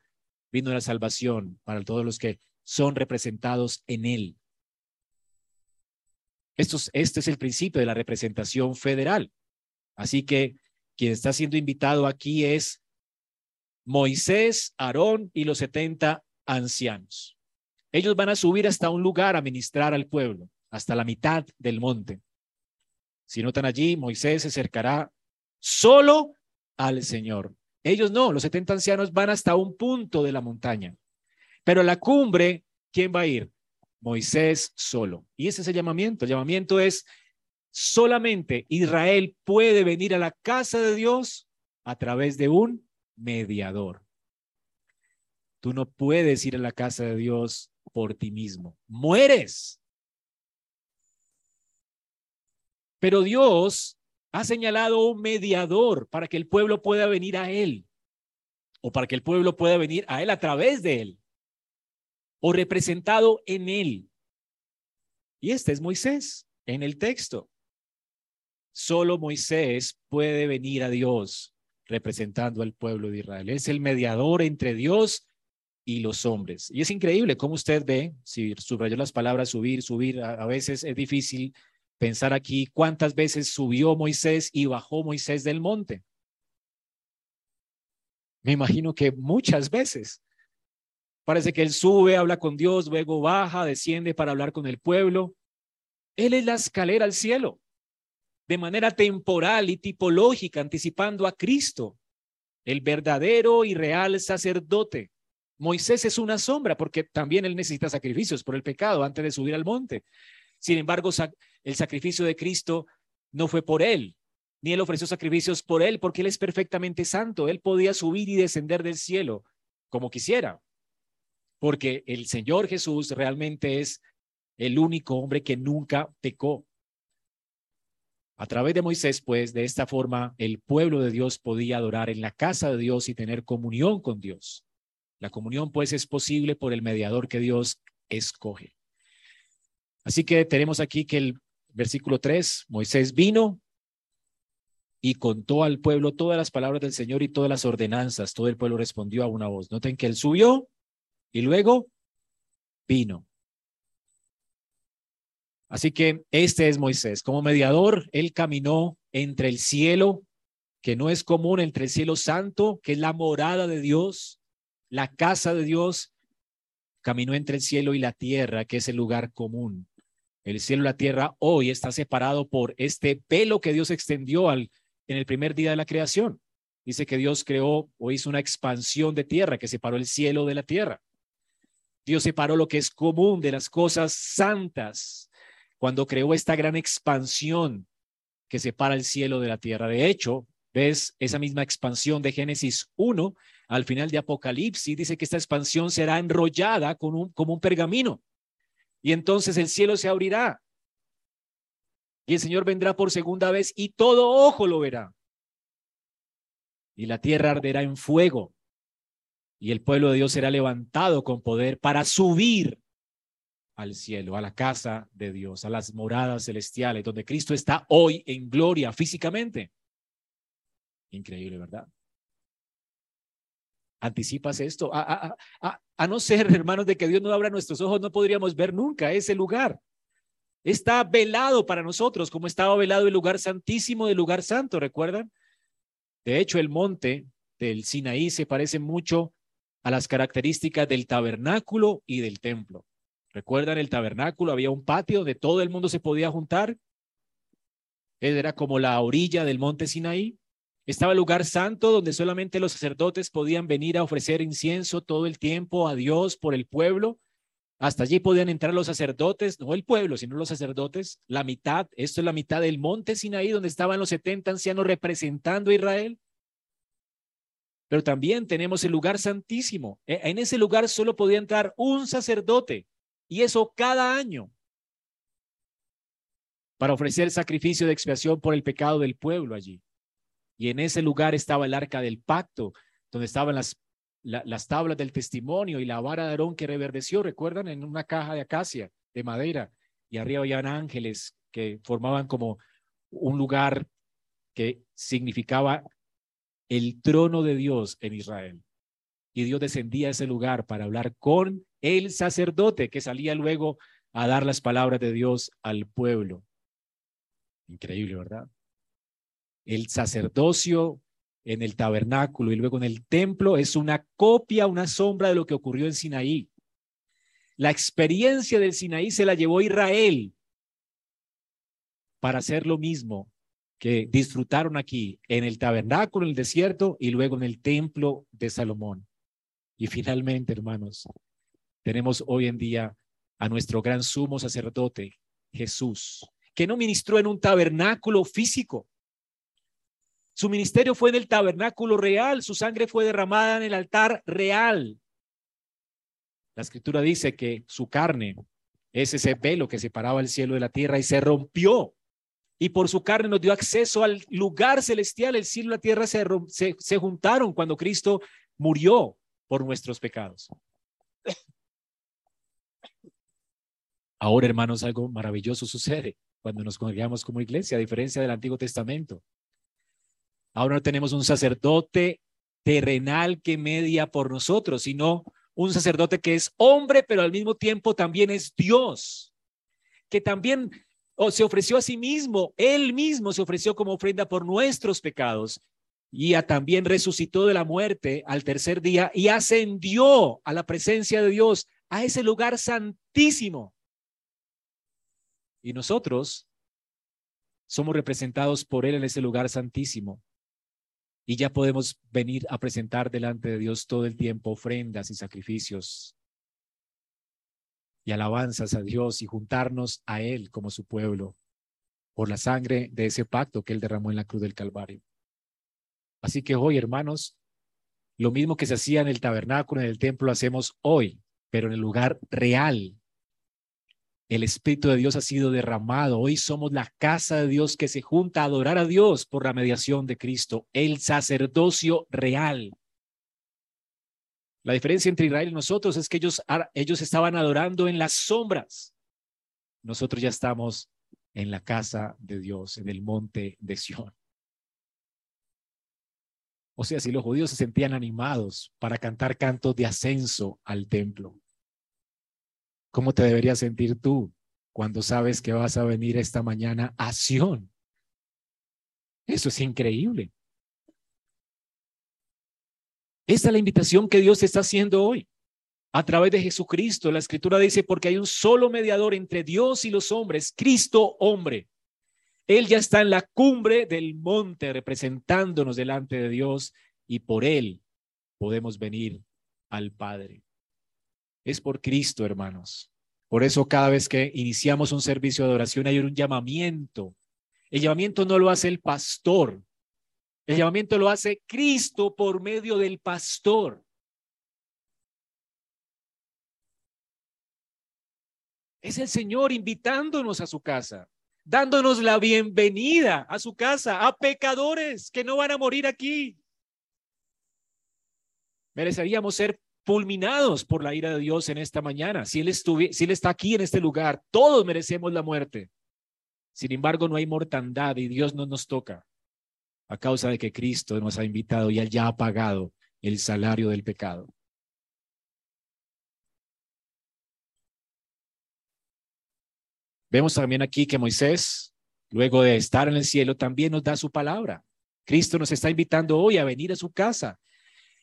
vino la salvación para todos los que son representados en él. Esto este es el principio de la representación federal. Así que quien está siendo invitado aquí es Moisés, Aarón y los setenta ancianos. Ellos van a subir hasta un lugar a ministrar al pueblo, hasta la mitad del monte. Si notan allí, Moisés se acercará solo al Señor. Ellos no, los 70 ancianos van hasta un punto de la montaña. Pero a la cumbre, ¿quién va a ir? Moisés solo. Y ese es el llamamiento. El llamamiento es solamente Israel puede venir a la casa de Dios a través de un mediador. Tú no puedes ir a la casa de Dios por ti mismo. Mueres. Pero Dios ha señalado un mediador para que el pueblo pueda venir a Él o para que el pueblo pueda venir a Él a través de Él o representado en Él. Y este es Moisés en el texto. Solo Moisés puede venir a Dios representando al pueblo de Israel. Es el mediador entre Dios y los hombres. Y es increíble cómo usted ve, si subrayó las palabras subir, subir, a, veces es difícil pensar aquí cuántas veces subió Moisés y bajó Moisés del monte. Me imagino que muchas veces. Parece que él sube, habla con Dios, luego baja, desciende para hablar con el pueblo. Él es la escalera al cielo, de manera temporal y tipológica, anticipando a Cristo, el verdadero y real sacerdote. Moisés es una sombra porque también él necesita sacrificios por el pecado antes de subir al monte. Sin embargo, el sacrificio de Cristo no fue por él, ni él ofreció sacrificios por él, porque él es perfectamente santo. Él podía subir y descender del cielo como quisiera, porque el Señor Jesús realmente es el único hombre que nunca pecó. A través de Moisés, pues, de esta forma, el pueblo de Dios podía adorar en la casa de Dios y tener comunión con Dios. La comunión, pues, es posible por el mediador que Dios escoge. Así que tenemos aquí que el versículo 3, Moisés vino y contó al pueblo todas las palabras del Señor y todas las ordenanzas. Todo el pueblo respondió a una voz. Noten que él subió y luego vino. Así que este es Moisés. Como mediador, él caminó entre el cielo, que no es común, entre el cielo santo, que es la morada de Dios, la casa de Dios, caminó entre el cielo y la tierra, que es el lugar común. El cielo y la tierra hoy está separado por este pelo que Dios extendió al, en el primer día de la creación. Dice que Dios creó o hizo una expansión de tierra que separó el cielo de la tierra. Dios separó lo que es común de las cosas santas cuando creó esta gran expansión que separa el cielo de la tierra. De hecho, ves esa misma expansión de Génesis 1 al final de Apocalipsis, dice que esta expansión será enrollada como un pergamino. Y entonces el cielo se abrirá. Y el Señor vendrá por segunda vez y todo ojo lo verá. Y la tierra arderá en fuego y el pueblo de Dios será levantado con poder para subir al cielo, a la casa de Dios, a las moradas celestiales, donde Cristo está hoy en gloria físicamente. Increíble, ¿verdad? ¿Anticipas esto? A, a, no ser, <laughs> hermanos, de que Dios no abra nuestros ojos, no podríamos ver nunca ese lugar. Está velado para nosotros, como estaba velado el lugar santísimo del lugar santo, ¿recuerdan? De hecho, el monte del Sinaí se parece mucho a las características del tabernáculo y del templo. ¿Recuerdan el tabernáculo? Había un patio donde todo el mundo se podía juntar. Era como la orilla del monte Sinaí. Estaba el lugar santo donde solamente los sacerdotes podían venir a ofrecer incienso todo el tiempo a Dios por el pueblo. Hasta allí podían entrar los sacerdotes, no el pueblo, sino los sacerdotes. La mitad, esto es la mitad del monte Sinaí donde estaban los 70 ancianos representando a Israel. Pero también tenemos el lugar santísimo. E, en ese lugar solo podía entrar un sacerdote y eso cada año para ofrecer sacrificio de expiación por el pecado del pueblo allí. Y en ese lugar estaba el arca del pacto, donde estaban las, las tablas del testimonio y la vara de Aarón que reverdeció, recuerdan, en una caja de acacia, de madera, y arriba habían ángeles que formaban como un lugar que significaba el trono de Dios en Israel. Y Dios descendía a ese lugar para hablar con el sacerdote que salía luego a dar las palabras de Dios al pueblo. Increíble, ¿verdad? El sacerdocio en el tabernáculo y luego en el templo es una copia, una sombra de lo que ocurrió en Sinaí. La experiencia del Sinaí se la llevó Israel para hacer lo mismo que disfrutaron aquí en el tabernáculo, en el desierto y luego en el templo de Salomón. Y finalmente, hermanos, tenemos hoy en día a nuestro gran sumo sacerdote, Jesús, que no ministró en un tabernáculo físico. Su ministerio fue en el tabernáculo real, su sangre fue derramada en el altar real. La escritura dice que su carne es ese velo que separaba el cielo de la tierra y se rompió y por su carne nos dio acceso al lugar celestial. El cielo y la tierra se, se, juntaron cuando Cristo murió por nuestros pecados. Ahora, hermanos, algo maravilloso sucede cuando nos congregamos como iglesia, a diferencia del Antiguo Testamento. Ahora no tenemos un sacerdote terrenal que media por nosotros, sino un sacerdote que es hombre, pero al mismo tiempo también es Dios, que también se ofreció a sí mismo, él mismo se ofreció como ofrenda por nuestros pecados y también resucitó de la muerte al tercer día y ascendió a la presencia de Dios, a ese lugar santísimo. Y nosotros somos representados por Él en ese lugar santísimo. Y ya podemos venir a presentar delante de Dios todo el tiempo ofrendas y sacrificios y alabanzas a Dios y juntarnos a Él como su pueblo por la sangre de ese pacto que Él derramó en la cruz del Calvario. Así que hoy, hermanos, lo mismo que se hacía en el tabernáculo, en el templo, lo hacemos hoy, pero en el lugar real. El Espíritu de Dios ha sido derramado. Hoy somos la casa de Dios que se junta a adorar a Dios por la mediación de Cristo, el sacerdocio real. La diferencia entre Israel y nosotros es que ellos, ellos estaban adorando en las sombras. Nosotros ya estamos en la casa de Dios, en el monte de Sión. O sea, si los judíos se sentían animados para cantar cantos de ascenso al templo, ¿cómo te deberías sentir tú cuando sabes que vas a venir esta mañana a Sión? Eso es increíble. Esta es la invitación que Dios está haciendo hoy a través de Jesucristo. La escritura dice, porque hay un solo mediador entre Dios y los hombres, Cristo hombre. Él ya está en la cumbre del monte representándonos delante de Dios y por Él podemos venir al Padre. Es por Cristo, hermanos. Por eso cada vez que iniciamos un servicio de adoración hay un llamamiento. El llamamiento no lo hace el pastor, el llamamiento lo hace Cristo por medio del pastor. Es el Señor invitándonos a su casa, dándonos la bienvenida a su casa, a pecadores que no van a morir aquí. Mereceríamos ser fulminados por la ira de Dios en esta mañana. Si él, si él está aquí en este lugar, todos merecemos la muerte. Sin embargo, no hay mortandad y Dios no nos toca a causa de que Cristo nos ha invitado y Él ya ha pagado el salario del pecado. Vemos también aquí que Moisés, luego de estar en el cielo, también nos da su palabra. Cristo nos está invitando hoy a venir a su casa.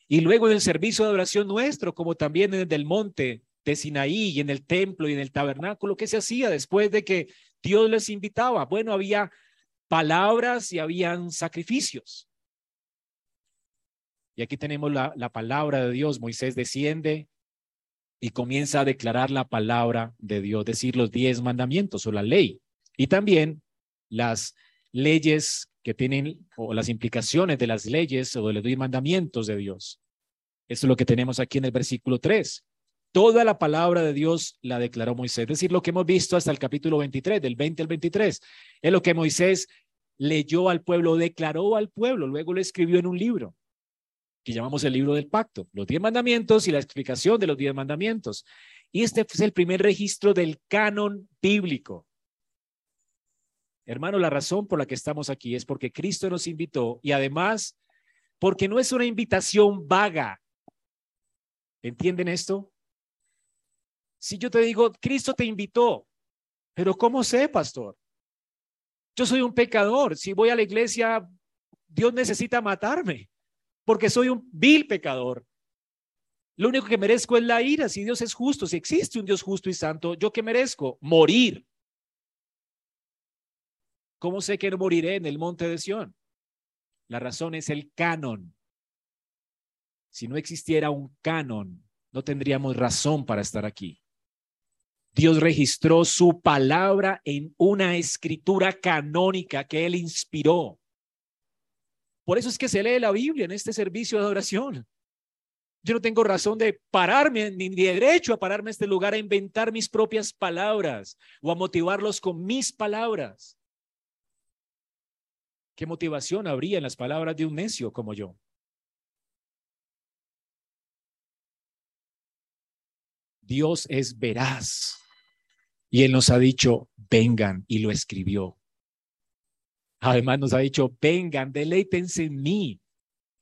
Y luego en el servicio de adoración nuestro, como también en el monte de Sinaí y en el templo y en el tabernáculo, ¿qué se hacía después de que Dios les invitaba? Bueno, había palabras y habían sacrificios. Y aquí tenemos la, la palabra de Dios. Moisés desciende y comienza a declarar la palabra de Dios, decir los diez mandamientos o la ley. Y también las leyes que tienen o las implicaciones de las leyes o de los mandamientos de Dios. Eso es lo que tenemos aquí en el versículo 3. Toda la palabra de Dios la declaró Moisés. Es decir, lo que hemos visto hasta el capítulo 23, del 20 al 23, es lo que Moisés leyó al pueblo, declaró al pueblo, luego lo escribió en un libro que llamamos el libro del pacto, los diez mandamientos y la explicación de los diez mandamientos. Y este es el primer registro del canon bíblico. Hermano, la razón por la que estamos aquí es porque Cristo nos invitó y además porque no es una invitación vaga. ¿Entienden esto? Si yo te digo, Cristo te invitó, pero ¿cómo sé, pastor? Yo soy un pecador. Si voy a la iglesia Dios necesita matarme, porque soy un vil pecador. Lo único que merezco es la ira. Si Dios es justo, si existe un Dios justo y santo, ¿yo qué merezco? Morir. ¿Cómo sé que no moriré en el monte de Sión? La razón es el canon. Si no existiera un canon, no tendríamos razón para estar aquí. Dios registró su palabra en una escritura canónica que él inspiró. Por eso es que se lee la Biblia en este servicio de adoración. Yo no tengo razón de pararme, ni derecho a pararme a este lugar a inventar mis propias palabras o a motivarlos con mis palabras. ¿Qué motivación habría en las palabras de un necio como yo? Dios es veraz. Y Él nos ha dicho, vengan, y lo escribió. Además nos ha dicho, vengan, deleítense en mí.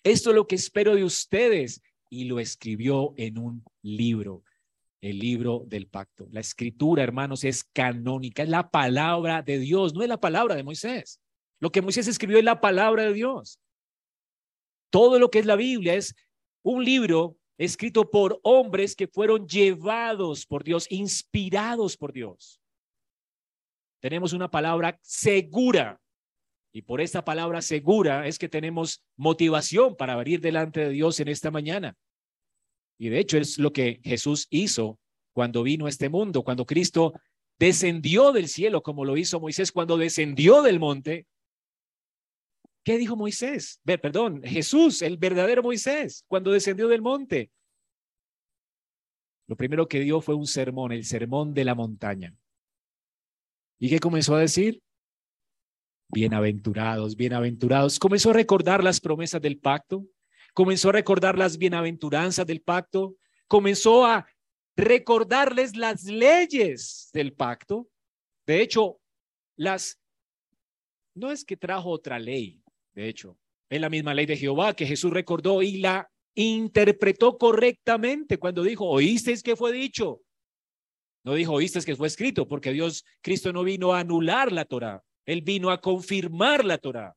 Esto es lo que espero de ustedes. Y lo escribió en un libro, el libro del pacto. La escritura, hermanos, es canónica, es la palabra de Dios, no es la palabra de Moisés. Lo que Moisés escribió es la palabra de Dios. Todo lo que es la Biblia es un libro escrito por hombres que fueron llevados por Dios, inspirados por Dios. Tenemos una palabra segura. Y por esta palabra segura es que tenemos motivación para venir delante de Dios en esta mañana. Y de hecho es lo que Jesús hizo cuando vino a este mundo, cuando Cristo descendió del cielo, como lo hizo Moisés cuando descendió del monte. ¿Qué dijo Moisés? Perdón, Jesús, el verdadero Moisés, cuando descendió del monte. Lo primero que dio fue un sermón, el sermón de la montaña. ¿Y qué comenzó a decir? Bienaventurados, bienaventurados. Comenzó a recordar las promesas del pacto, comenzó a recordar las bienaventuranzas del pacto, comenzó a recordarles las leyes del pacto. De hecho, las no es que trajo otra ley, de hecho, es la misma ley de Jehová que Jesús recordó y la interpretó correctamente cuando dijo, oísteis que fue dicho. No dijo, oísteis que fue escrito, porque Dios, Cristo no vino a anular la Torah, Él vino a confirmar la Torah.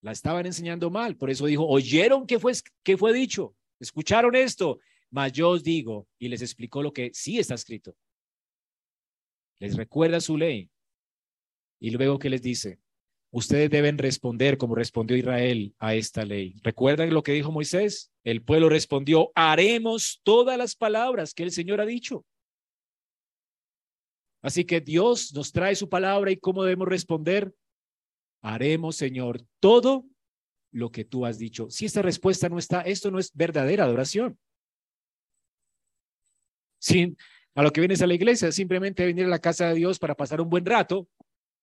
La estaban enseñando mal, por eso dijo, oyeron que fue, que fue dicho, escucharon esto, mas yo os digo, y les explicó lo que sí está escrito. Les recuerda su ley. Y luego que les dice, ustedes deben responder como respondió Israel a esta ley. ¿Recuerdan lo que dijo Moisés? El pueblo respondió, haremos todas las palabras que el Señor ha dicho. Así que Dios nos trae su palabra y cómo debemos responder. Haremos, Señor, todo lo que tú has dicho. Si esta respuesta no está, esto no es verdadera adoración. Sin, a lo que vienes a la iglesia, simplemente venir a la casa de Dios para pasar un buen rato,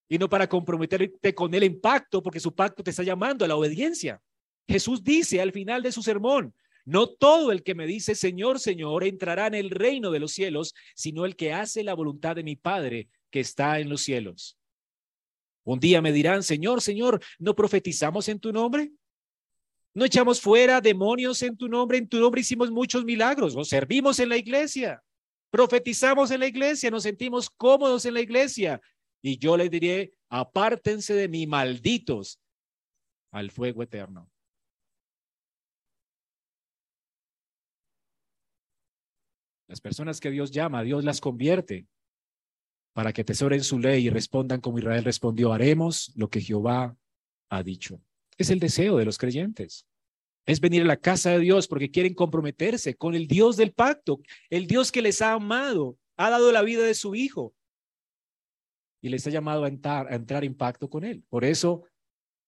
y no para comprometerte con él en pacto, porque su pacto te está llamando a la obediencia. Jesús dice al final de su sermón, no todo el que me dice Señor, Señor entrará en el reino de los cielos, sino el que hace la voluntad de mi Padre que está en los cielos. Un día me dirán, Señor, Señor, ¿no profetizamos en tu nombre? ¿No echamos fuera demonios en tu nombre? En tu nombre hicimos muchos milagros, nos servimos en la iglesia, profetizamos en la iglesia, nos sentimos cómodos en la iglesia, y yo les diré, apártense de mí, malditos, al fuego eterno. Las personas que Dios llama, Dios las convierte para que tesoren su ley y respondan como Israel respondió, haremos lo que Jehová ha dicho. Es el deseo de los creyentes. Es venir a la casa de Dios porque quieren comprometerse con el Dios del pacto, el Dios que les ha amado, ha dado la vida de su Hijo, y les ha llamado a entrar, a en pacto con Él. Por eso,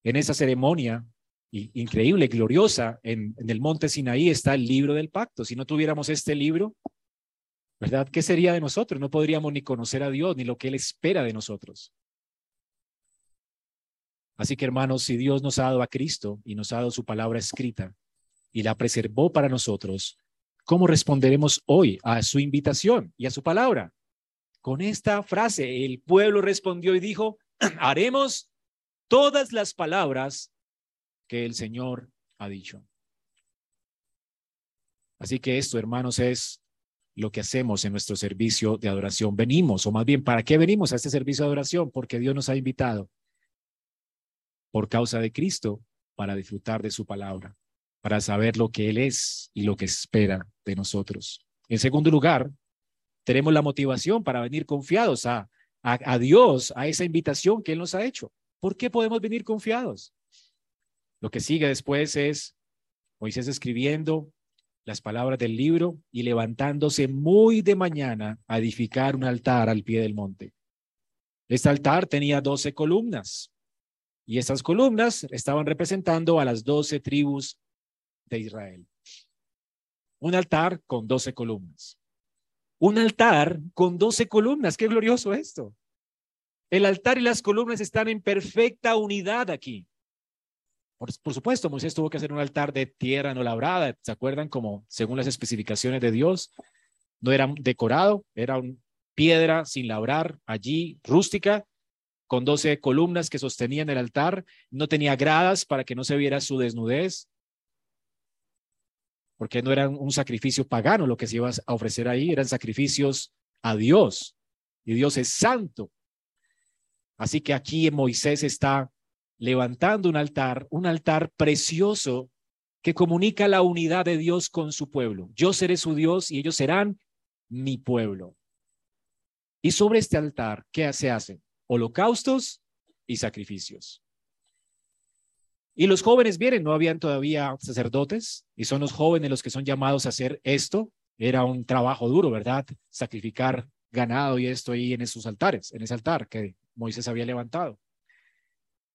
en esa ceremonia increíble, gloriosa, en, en el monte Sinaí está el libro del pacto. Si no tuviéramos este libro, ¿verdad? ¿Qué sería de nosotros? No podríamos ni conocer a Dios, ni lo que Él espera de nosotros. Así que hermanos, si Dios nos ha dado a Cristo y nos ha dado su palabra escrita y la preservó para nosotros, ¿cómo responderemos hoy a su invitación y a su palabra? Con esta frase, el pueblo respondió y dijo, <clears throat> haremos todas las palabras que el Señor ha dicho. Así que esto, hermanos, es lo que hacemos en nuestro servicio de adoración. Venimos, o más bien, ¿para qué venimos a este servicio de adoración? Porque Dios nos ha invitado por causa de Cristo para disfrutar de su palabra, para saber lo que Él es y lo que espera de nosotros. En segundo lugar, tenemos la motivación para venir confiados a, a, Dios, a esa invitación que Él nos ha hecho. ¿Por qué podemos venir confiados? Lo que sigue después es Moisés escribiendo las palabras del libro y levantándose muy de mañana a edificar un altar al pie del monte. Este altar tenía doce columnas y estas columnas estaban representando a las doce tribus de Israel. Un altar con doce columnas. Un altar con doce columnas. Qué glorioso esto. El altar y las columnas están en perfecta unidad aquí. Por, supuesto, Moisés tuvo que hacer un altar de tierra no labrada, ¿se acuerdan? Como según las especificaciones de Dios, no era decorado, era una piedra sin labrar allí, rústica, con doce columnas que sostenían el altar, no tenía gradas para que no se viera su desnudez, porque no era un sacrificio pagano lo que se iba a ofrecer ahí, eran sacrificios a Dios, y Dios es santo. Así que aquí Moisés está levantando un altar, un altar precioso que comunica la unidad de Dios con su pueblo. Yo seré su Dios y ellos serán mi pueblo. Y sobre este altar, ¿qué se hacen? Holocaustos y sacrificios. Y los jóvenes vienen, no habían todavía sacerdotes y son los jóvenes los que son llamados a hacer esto. Era un trabajo duro, ¿verdad? Sacrificar ganado y esto ahí en esos altares, en ese altar que Moisés había levantado.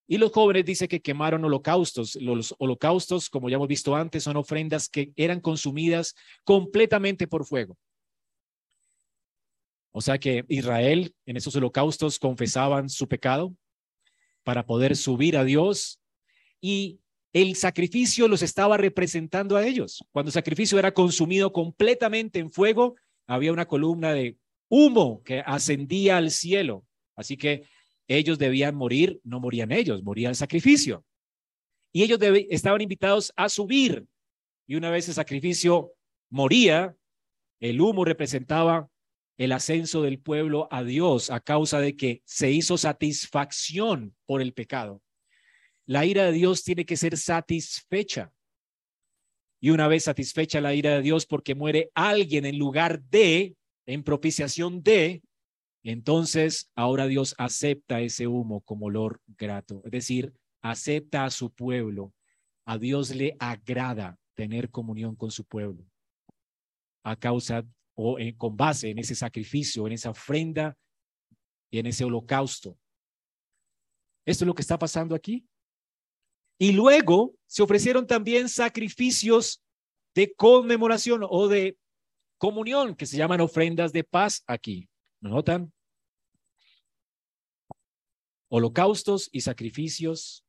Y los jóvenes dice que quemaron holocaustos. Los holocaustos, como ya hemos visto antes, son ofrendas que eran consumidas completamente por fuego. O sea que Israel en esos holocaustos confesaban su pecado para poder subir a Dios y el sacrificio los estaba representando a ellos. Cuando el sacrificio era consumido completamente en fuego, había una columna de humo que ascendía al cielo. Así que ellos debían morir, no morían ellos, moría el sacrificio. Y ellos estaban invitados a subir. Y una vez el sacrificio moría, el humo representaba el ascenso del pueblo a Dios a causa de que se hizo satisfacción por el pecado. La ira de Dios tiene que ser satisfecha. Y una vez satisfecha la ira de Dios porque muere alguien en lugar de, en propiciación de, entonces, ahora Dios acepta ese humo como olor grato, es decir, acepta a su pueblo. A Dios le agrada tener comunión con su pueblo a causa o con base en ese sacrificio, en esa ofrenda y en ese holocausto. Esto es lo que está pasando aquí. Y luego se ofrecieron también sacrificios de conmemoración o de comunión, que se llaman ofrendas de paz aquí. ¿Notan? Holocaustos y sacrificios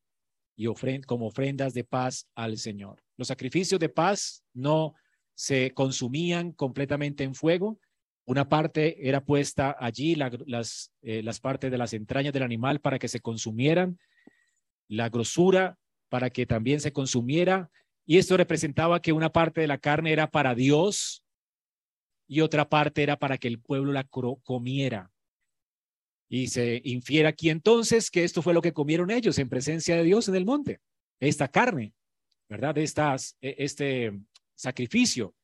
y como ofrendas de paz al Señor. Los sacrificios de paz no se consumían completamente en fuego. Una parte era puesta allí, las, eh, las partes de las entrañas del animal para que se consumieran, la grosura para que también se consumiera. Y esto representaba que una parte de la carne era para Dios y otra parte era para que el pueblo la comiera. Y se infiere aquí entonces que esto fue lo que comieron ellos en presencia de Dios en el monte, esta carne, ¿verdad? Estas, e, este sacrificio.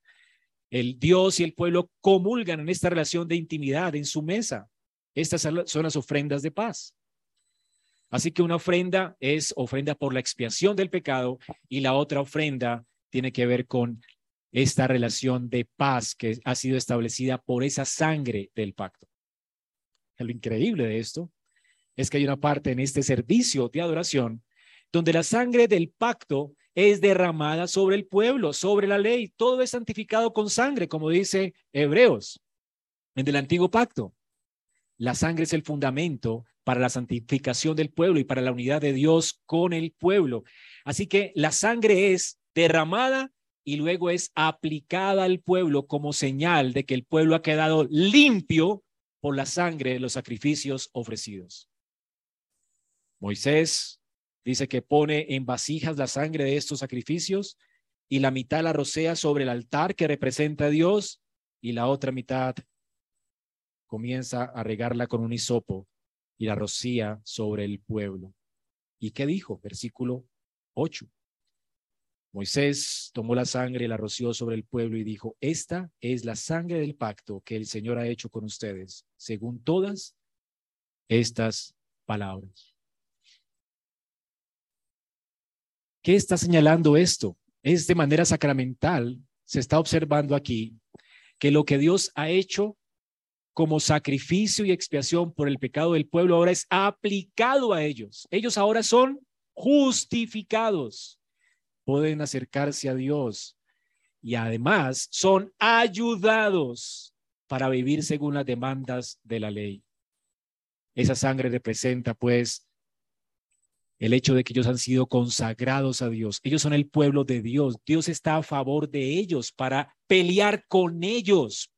El Dios y el pueblo comulgan en esta relación de intimidad en su mesa. Estas son las ofrendas de paz. Así que una ofrenda es ofrenda por la expiación del pecado y la otra ofrenda tiene que ver con esta relación de paz que ha sido establecida por esa sangre del pacto. Lo increíble de esto es que hay una parte en este servicio de adoración donde la sangre del pacto es derramada sobre el pueblo, sobre la ley. Todo es santificado con sangre, como dice Hebreos en el antiguo pacto. La sangre es el fundamento para la santificación del pueblo y para la unidad de Dios con el pueblo. Así que la sangre es derramada y luego es aplicada al pueblo como señal de que el pueblo ha quedado limpio por la sangre de los sacrificios ofrecidos. Moisés dice que pone en vasijas la sangre de estos sacrificios y la mitad la rocea sobre el altar que representa a Dios y la otra mitad comienza a regarla con un hisopo y la rocía sobre el pueblo. ¿Y qué dijo? Versículo 8. Moisés tomó la sangre, la roció sobre el pueblo y dijo, esta es la sangre del pacto que el Señor ha hecho con ustedes, según todas estas palabras. ¿Qué está señalando esto? Es de manera sacramental, se está observando aquí que lo que Dios ha hecho como sacrificio y expiación por el pecado del pueblo ahora es aplicado a ellos. Ellos ahora son justificados pueden acercarse a Dios y además son ayudados para vivir según las demandas de la ley. Esa sangre representa pues el hecho de que ellos han sido consagrados a Dios. Ellos son el pueblo de Dios. Dios está a favor de ellos para pelear con ellos.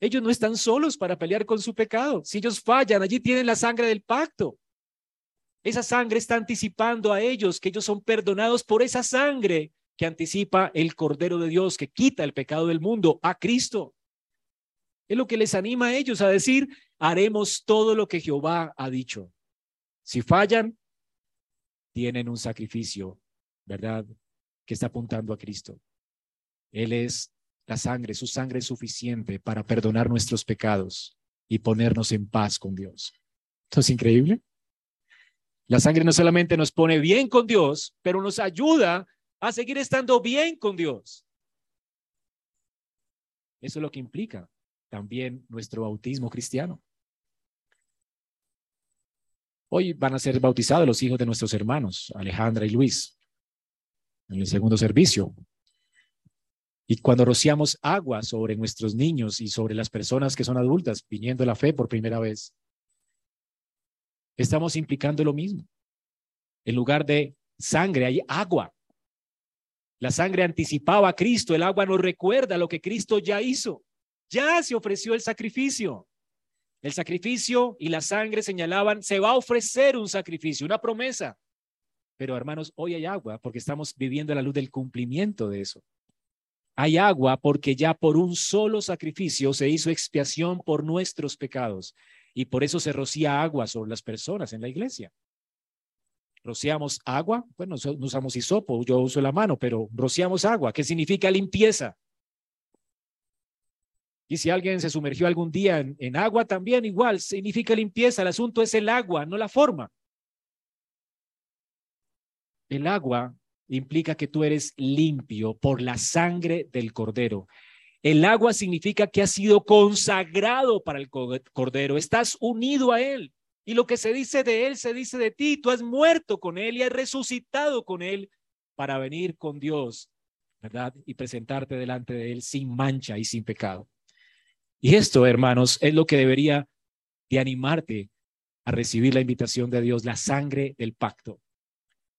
Ellos no están solos para pelear con su pecado. Si ellos fallan, allí tienen la sangre del pacto. Esa sangre está anticipando a ellos que ellos son perdonados por esa sangre que anticipa el Cordero de Dios que quita el pecado del mundo a Cristo. Es lo que les anima a ellos a decir, haremos todo lo que Jehová ha dicho. Si fallan, tienen un sacrificio, ¿verdad? Que está apuntando a Cristo. Él es la sangre, su sangre es suficiente para perdonar nuestros pecados y ponernos en paz con Dios. ¿Esto es increíble? La sangre no solamente nos pone bien con Dios, pero nos ayuda a seguir estando bien con Dios. Eso es lo que implica también nuestro bautismo cristiano. Hoy van a ser bautizados los hijos de nuestros hermanos, Alejandra y Luis, en el segundo servicio. Y cuando rociamos agua sobre nuestros niños y sobre las personas que son adultas, viniendo a la fe por primera vez, estamos implicando lo mismo. En lugar de sangre hay agua. La sangre anticipaba a Cristo, el agua nos recuerda lo que Cristo ya hizo. Ya se ofreció el sacrificio. El sacrificio y la sangre señalaban, se va a ofrecer un sacrificio, una promesa. Pero hermanos, hoy hay agua porque estamos viviendo la luz del cumplimiento de eso. Hay agua porque ya por un solo sacrificio se hizo expiación por nuestros pecados y por eso se rocía agua sobre las personas en la iglesia. Rociamos agua, bueno, no usamos hisopo, yo uso la mano, pero rociamos agua, ¿qué significa limpieza? Y si alguien se sumergió algún día en, en agua, también igual significa limpieza. El asunto es el agua, no la forma. El agua implica que tú eres limpio por la sangre del cordero. El agua significa que has sido consagrado para el Cordero, estás unido a Él. Y lo que se dice de Él se dice de ti. Tú has muerto con Él y has resucitado con Él para venir con Dios, ¿verdad? Y presentarte delante de Él sin mancha y sin pecado. Y esto, hermanos, es lo que debería de animarte a recibir la invitación de Dios, la sangre del pacto,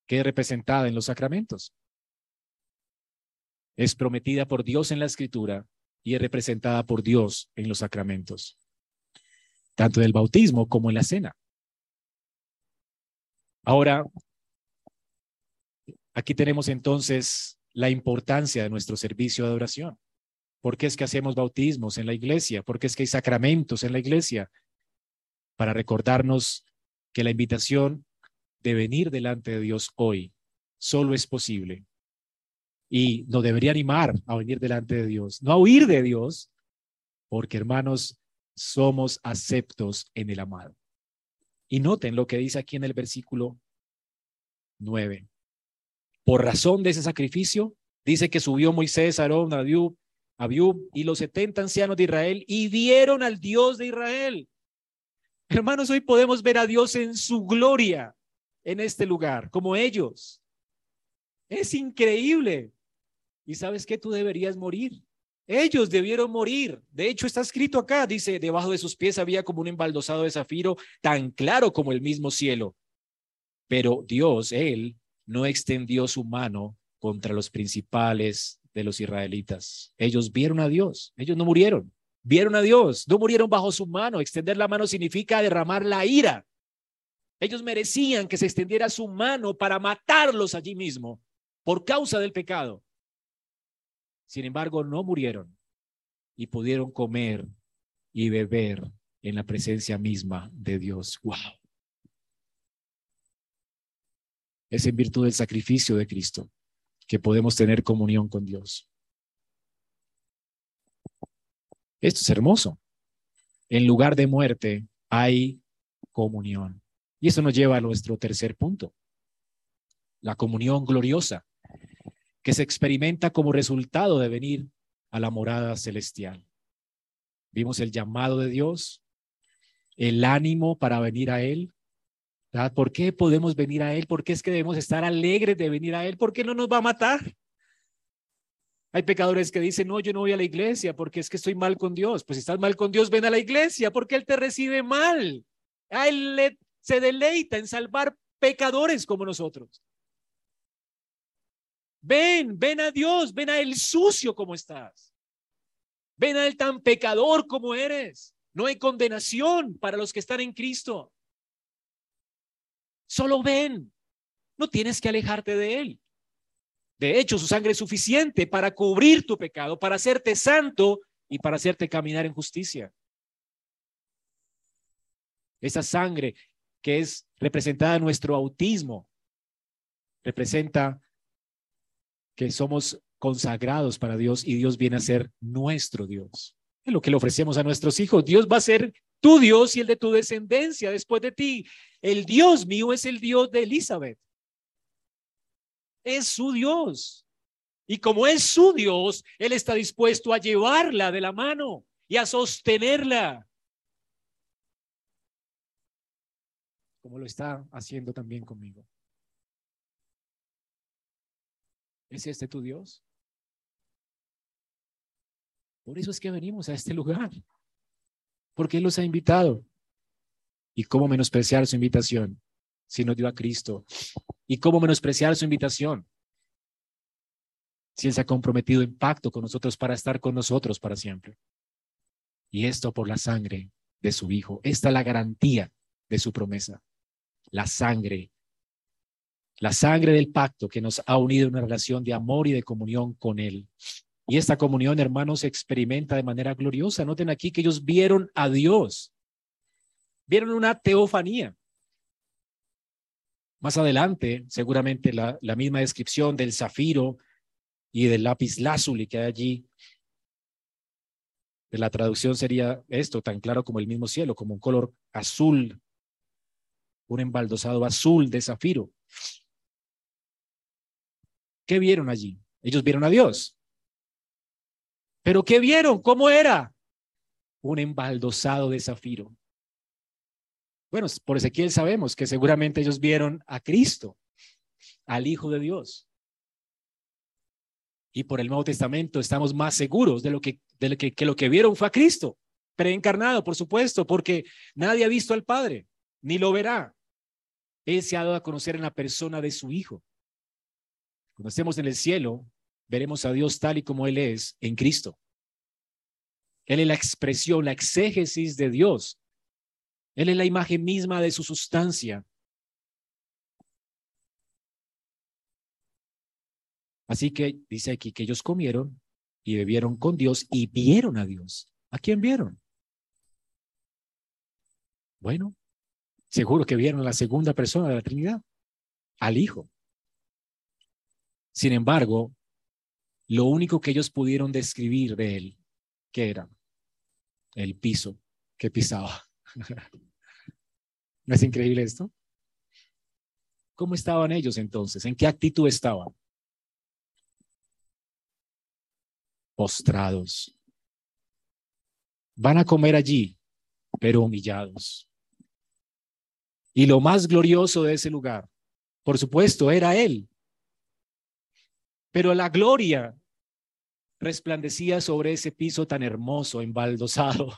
que es representada en los sacramentos. Es prometida por Dios en la escritura y es representada por Dios en los sacramentos, tanto en el bautismo como en la cena. Ahora, aquí tenemos entonces la importancia de nuestro servicio de oración. ¿Por qué es que hacemos bautismos en la iglesia? ¿Por qué es que hay sacramentos en la iglesia? Para recordarnos que la invitación de venir delante de Dios hoy solo es posible y nos debería animar a venir delante de Dios, no a huir de Dios, porque hermanos, somos aceptos en el amado. Y noten lo que dice aquí en el versículo 9. Por razón de ese sacrificio, dice que subió Moisés, Aarón, Abiú, Abiú y los setenta ancianos de Israel y vieron al Dios de Israel. Hermanos, hoy podemos ver a Dios en su gloria en este lugar, como ellos. Es increíble. Y sabes que tú deberías morir. Ellos debieron morir. De hecho, está escrito acá, dice, debajo de sus pies había como un embaldosado de zafiro tan claro como el mismo cielo. Pero Dios, Él, no extendió su mano contra los principales de los israelitas. Ellos vieron a Dios, ellos no murieron, vieron a Dios, no murieron bajo su mano. Extender la mano significa derramar la ira. Ellos merecían que se extendiera su mano para matarlos allí mismo por causa del pecado. Sin embargo, no murieron y pudieron comer y beber en la presencia misma de Dios. ¡Wow! Es en virtud del sacrificio de Cristo que podemos tener comunión con Dios. Esto es hermoso. En lugar de muerte hay comunión. Y eso nos lleva a nuestro tercer punto. La comunión gloriosa que se experimenta como resultado de venir a la morada celestial. Vimos el llamado de Dios, el ánimo para venir a Él. ¿Por qué podemos venir a Él? ¿Por qué es que debemos estar alegres de venir a Él? ¿Por qué no nos va a matar? Hay pecadores que dicen, no, yo no voy a la iglesia porque es que estoy mal con Dios. Pues si estás mal con Dios, ven a la iglesia porque Él te recibe mal. A Él se deleita en salvar pecadores como nosotros. Ven, ven a Dios, ven a Él sucio como estás. Ven a Él tan pecador como eres. No hay condenación para los que están en Cristo. Solo ven. No tienes que alejarte de Él. De hecho, su sangre es suficiente para cubrir tu pecado, para hacerte santo y para hacerte caminar en justicia. Esa sangre que es representada en nuestro autismo, representa que somos consagrados para Dios y Dios viene a ser nuestro Dios. Es lo que le ofrecemos a nuestros hijos. Dios va a ser tu Dios y el de tu descendencia después de ti. El Dios mío es el Dios de Elizabeth es su Dios. Y como es su Dios, Él está dispuesto a llevarla de la mano y a sostenerla. Como lo está haciendo también conmigo. ¿Es este tu Dios? Por eso es que venimos a este lugar. Porque Él los ha invitado. ¿Y cómo menospreciar su invitación si nos dio a Cristo ¿Y cómo menospreciar su invitación? Si Él se ha comprometido en pacto con nosotros para estar con nosotros para siempre. Y esto por la sangre de su Hijo. Esta es la garantía de su promesa. La sangre. La sangre del pacto que nos ha unido en una relación de amor y de comunión con Él. Y esta comunión, hermanos, se experimenta de manera gloriosa. Noten aquí que ellos vieron a Dios. Vieron una teofanía. Más adelante, seguramente la, misma descripción del zafiro y del lápiz lázuli que hay allí, de la traducción sería esto, tan claro como el mismo cielo, como un color azul, un embaldosado azul de zafiro. ¿Qué vieron allí? Ellos vieron a Dios. ¿Pero qué vieron? ¿Cómo era? Un embaldosado de zafiro. Bueno, por Ezequiel sabemos que seguramente ellos vieron a Cristo, al Hijo de Dios. Y por el Nuevo Testamento estamos más seguros de lo que, de lo que, que lo que vieron fue a Cristo, preencarnado, por supuesto, porque nadie ha visto al Padre, ni lo verá. Él se ha dado a conocer en la persona de su Hijo. Cuando estemos en el cielo, veremos a Dios tal y como Él es en Cristo. Él es la expresión, la exégesis de Dios él es la imagen misma de su sustancia. Así que dice aquí que ellos comieron y bebieron con Dios y vieron a Dios. ¿A quién vieron? Bueno, seguro que vieron a la segunda persona de la Trinidad, al Hijo. Sin embargo, lo único que ellos pudieron describir de él, ¿qué era? El piso que pisaba. <laughs> ¿No es increíble esto? ¿Cómo estaban ellos entonces? ¿En qué actitud estaban? Postrados. Van a comer allí, pero humillados. Y lo más glorioso de ese lugar, por supuesto, era Él. Pero la gloria resplandecía sobre ese piso tan hermoso, embaldosado.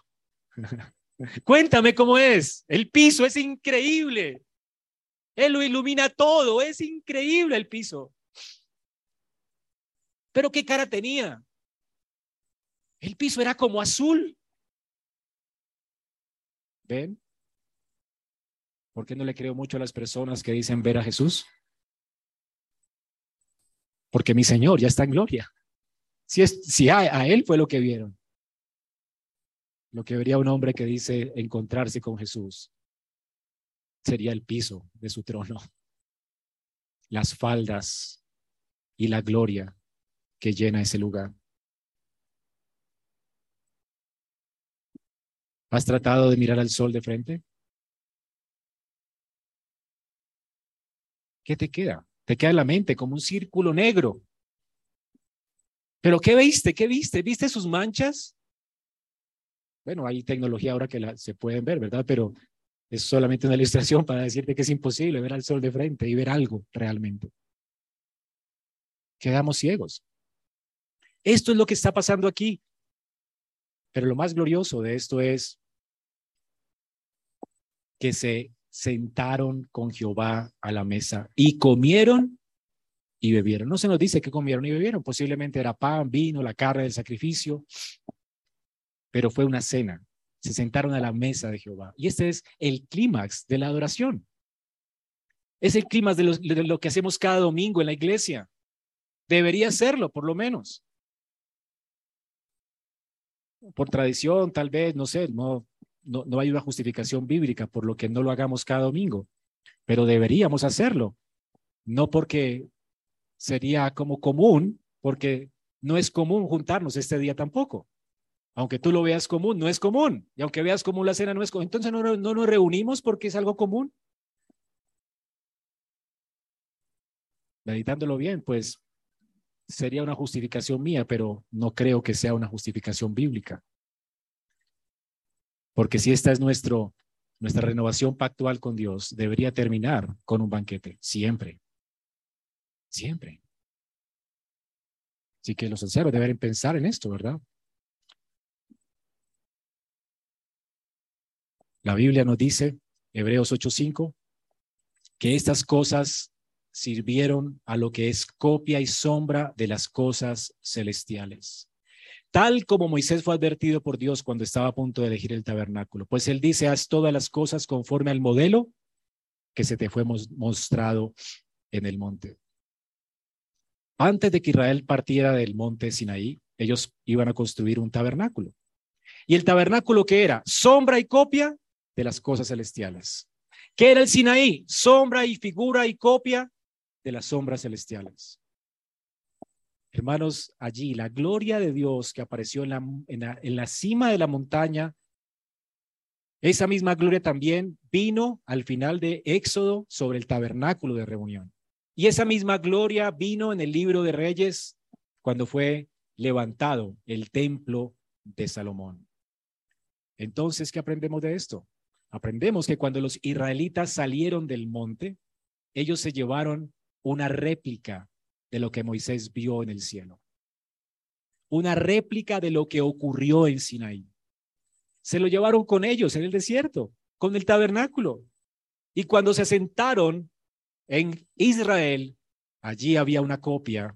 <laughs> Cuéntame cómo es. El piso es increíble. Él lo ilumina todo. Es increíble el piso. Pero ¿qué cara tenía? El piso era como azul. ¿Ven? ¿Por qué no le creo mucho a las personas que dicen ver a Jesús? Porque mi Señor ya está en gloria. Si, es, si a, Él fue lo que vieron lo que vería un hombre que dice encontrarse con Jesús sería el piso de su trono. <laughs> las faldas y la gloria que llena ese lugar. ¿Has tratado de mirar al sol de frente? ¿Qué te queda? Te queda en la mente como un círculo negro. ¿Pero qué viste? ¿Qué viste? ¿Viste sus manchas? Bueno, hay tecnología ahora que se pueden ver, ¿verdad? Pero es solamente una ilustración para decirte que es imposible ver al sol de frente y ver algo realmente. Quedamos ciegos. Esto es lo que está pasando aquí. Pero lo más glorioso de esto es que se sentaron con Jehová a la mesa y comieron y bebieron. No se nos dice que comieron y bebieron, posiblemente era pan, vino, la carne del sacrificio, pero fue una cena. Se sentaron a la mesa de Jehová. Y este es el clímax de la adoración. Es el clímax de, lo que hacemos cada domingo en la iglesia. Debería serlo, por lo menos. Por tradición, tal vez, no sé, no, no, no hay una justificación bíblica por lo que no lo hagamos cada domingo, pero deberíamos hacerlo. No porque sería como común, porque no es común juntarnos este día tampoco. Aunque tú lo veas común, no es común. Y aunque veas común la cena, no es común. Entonces no, no nos reunimos porque es algo común. Meditándolo bien, pues sería una justificación mía, pero no creo que sea una justificación bíblica. Porque si esta es nuestra renovación pactual con Dios, debería terminar con un banquete, siempre. Siempre. Así que los ancianos deben pensar en esto, ¿verdad? La Biblia nos dice, Hebreos 8:5, que estas cosas sirvieron a lo que es copia y sombra de las cosas celestiales tal como Moisés fue advertido por Dios cuando estaba a punto de elegir el tabernáculo. Pues él dice, haz todas las cosas conforme al modelo que se te fue mostrado en el monte. Antes de que Israel partiera del monte Sinaí, ellos iban a construir un tabernáculo. ¿Y el tabernáculo qué era? Sombra y copia de las cosas celestiales. ¿Qué era el Sinaí? Sombra y figura y copia de las sombras celestiales. Hermanos, allí la gloria de Dios que apareció en la, en la, cima de la montaña, esa misma gloria también vino al final de Éxodo sobre el tabernáculo de reunión. Y esa misma gloria vino en el libro de Reyes cuando fue levantado el templo de Salomón. Entonces, ¿qué aprendemos de esto? Aprendemos que cuando los israelitas salieron del monte, ellos se llevaron una réplica de lo que Moisés vio en el cielo. Una réplica de lo que ocurrió en Sinaí. Se lo llevaron con ellos en el desierto, con el tabernáculo. Y cuando se sentaron en Israel, allí había una copia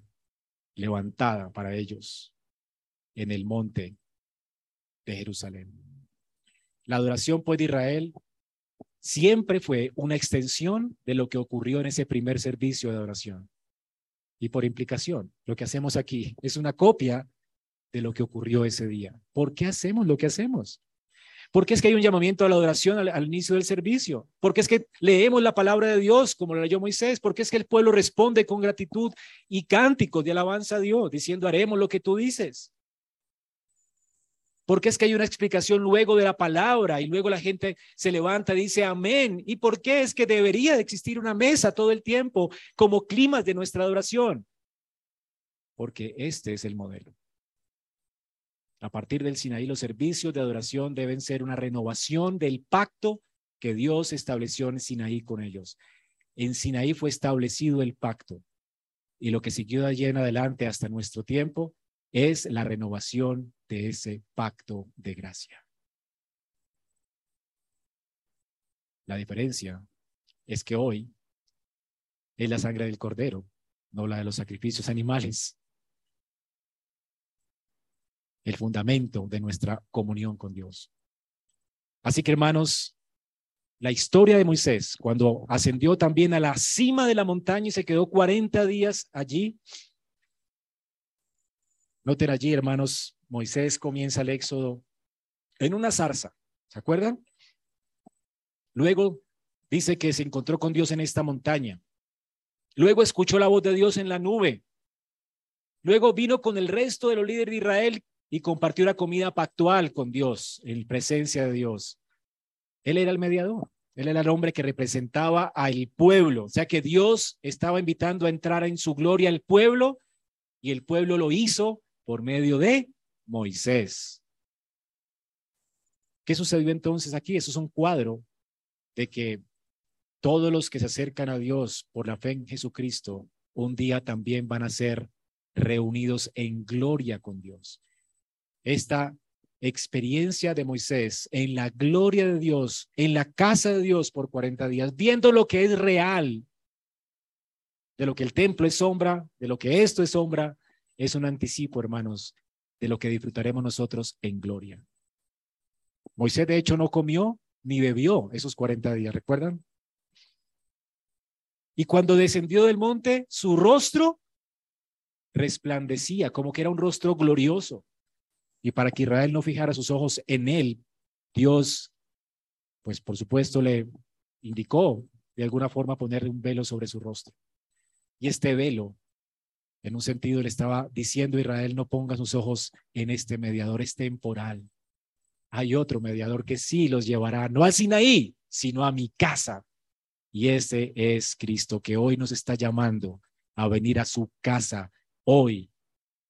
levantada para ellos en el monte de Jerusalén. La adoración pues de Israel siempre fue una extensión de lo que ocurrió en ese primer servicio de adoración. Y por implicación, lo que hacemos aquí es una copia de lo que ocurrió ese día. ¿Por qué hacemos lo que hacemos? Porque es que hay un llamamiento a la adoración al, inicio del servicio. Porque es que leemos la palabra de Dios como lo leyó Moisés. Porque es que el pueblo responde con gratitud y cánticos de alabanza a Dios, diciendo, haremos lo que tú dices. Porque es que hay una explicación luego de la palabra y luego la gente se levanta y dice amén. ¿Y por qué es que debería de existir una mesa todo el tiempo como clima de nuestra adoración? Porque este es el modelo. A partir del Sinaí, los servicios de adoración deben ser una renovación del pacto que Dios estableció en Sinaí con ellos. En Sinaí fue establecido el pacto y lo que siguió de allí en adelante hasta nuestro tiempo es la renovación de ese pacto de gracia. La diferencia es que hoy es la sangre del cordero, no la de los sacrificios animales. El fundamento de nuestra comunión con Dios. Así que hermanos, la historia de Moisés, cuando ascendió también a la cima de la montaña y se quedó 40 días allí, Noten allí, hermanos, Moisés comienza el éxodo en una zarza, ¿se acuerdan? Luego dice que se encontró con Dios en esta montaña. Luego escuchó la voz de Dios en la nube. Luego vino con el resto de los líderes de Israel y compartió la comida pactual con Dios, en presencia de Dios. Él era el mediador. Él era el hombre que representaba al pueblo. O sea que Dios estaba invitando a entrar en su gloria al pueblo y el pueblo lo hizo por medio de Moisés. ¿Qué sucedió entonces aquí? Eso es un cuadro de que todos los que se acercan a Dios por la fe en Jesucristo, un día también van a ser reunidos en gloria con Dios. Esta experiencia de Moisés en la gloria de Dios, en la casa de Dios por 40 días, viendo lo que es real, de lo que el templo es sombra, de lo que esto es sombra, es un anticipo, hermanos, de lo que disfrutaremos nosotros en gloria. Moisés, de hecho, no comió ni bebió esos 40 días, ¿recuerdan? Y cuando descendió del monte, su rostro resplandecía como que era un rostro glorioso. Y para que Israel no fijara sus ojos en él, Dios, pues por supuesto, le indicó de alguna forma ponerle un velo sobre su rostro. Y este velo, en un sentido, le estaba diciendo a Israel, no ponga sus ojos en este mediador, es temporal. Hay otro mediador que sí los llevará, no al Sinaí, sino a mi casa. Y ese es Cristo que hoy nos está llamando a venir a su casa hoy,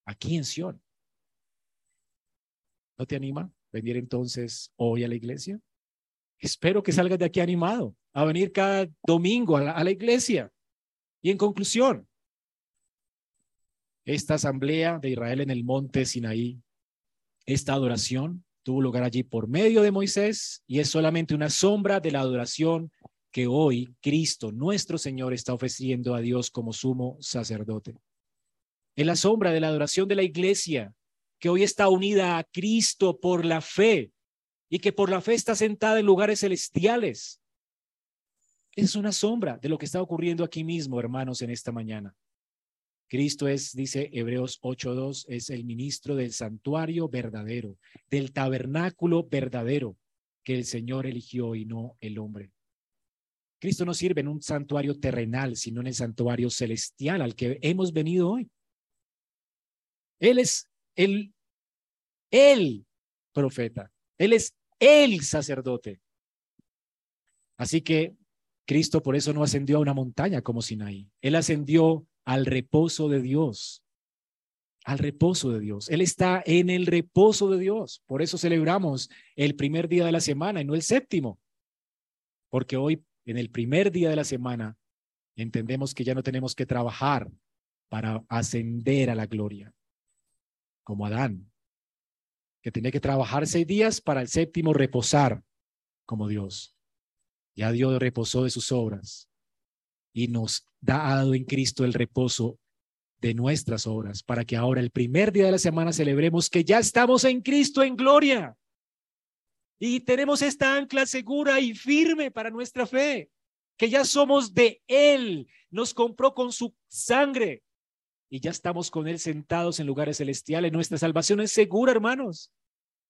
aquí en Sion. ¿No te anima venir entonces hoy a la iglesia? Espero que salgas de aquí animado a venir cada domingo a la, a la iglesia. Y en conclusión, esta asamblea de Israel en el monte Sinaí, esta adoración tuvo lugar allí por medio de Moisés y es solamente una sombra de la adoración que hoy Cristo, nuestro Señor, está ofreciendo a Dios como sumo sacerdote. Es la sombra de la adoración de la iglesia, que hoy está unida a Cristo por la fe y que por la fe está sentada en lugares celestiales. Es una sombra de lo que está ocurriendo aquí mismo, hermanos, en esta mañana. Cristo es, dice Hebreos 8.2, es el ministro del santuario verdadero, del tabernáculo verdadero que el Señor eligió y no el hombre. Cristo no sirve en un santuario terrenal, sino en el santuario celestial al que hemos venido hoy. Él es el, el profeta. Él es el sacerdote. Así que Cristo por eso no ascendió a una montaña como Sinaí. Él ascendió al reposo de Dios. Al reposo de Dios. Él está en el reposo de Dios. Por eso celebramos el primer día de la semana y no el séptimo. Porque hoy en el primer día de la semana, entendemos que ya no tenemos que trabajar para ascender a la gloria, como Adán, que tenía que trabajar seis días para el séptimo reposar como Dios. Ya Dios reposó de sus obras y nos da dado en Cristo el reposo de nuestras obras, para que ahora el primer día de la semana celebremos que ya estamos en Cristo en gloria. Y tenemos esta ancla segura y firme para nuestra fe, que ya somos de Él, nos compró con su sangre y ya estamos con Él sentados en lugares celestiales. Nuestra salvación es segura, hermanos.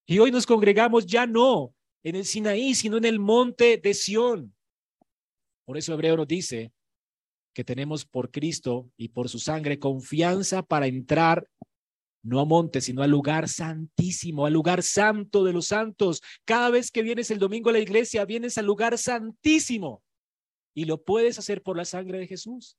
Y hoy nos congregamos ya no en el Sinaí, sino en el monte de Sión. Por eso Hebreo nos dice que tenemos por Cristo y por su sangre confianza para entrar no a monte, sino al lugar santísimo, al lugar santo de los santos. Cada vez que vienes el domingo a la iglesia, vienes al lugar santísimo y lo puedes hacer por la sangre de Jesús.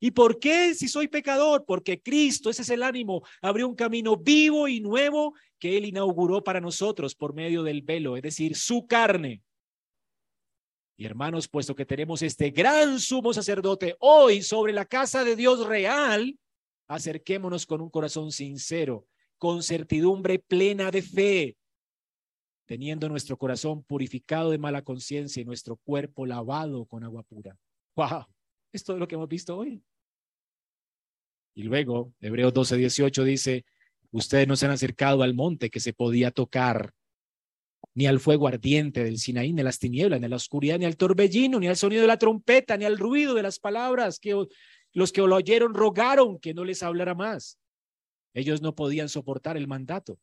¿Y por qué si soy pecador? Porque Cristo, ese es el ánimo, abrió un camino vivo y nuevo que Él inauguró para nosotros por medio del velo, es decir, su carne. Y hermanos, puesto que tenemos este gran sumo sacerdote hoy sobre la casa de Dios real, acerquémonos con un corazón sincero, con certidumbre plena de fe, teniendo nuestro corazón purificado de mala conciencia y nuestro cuerpo lavado con agua pura. ¡Wow! Es todo lo que hemos visto hoy. Y luego, Hebreos 12, 18 dice, ustedes no se han acercado al monte que se podía tocar, ni al fuego ardiente del Sinaí, ni a las tinieblas, ni a la oscuridad, ni al torbellino, ni al sonido de la trompeta, ni al ruido de las palabras que los que lo oyeron rogaron que no les hablara más. Ellos no podían soportar el mandato.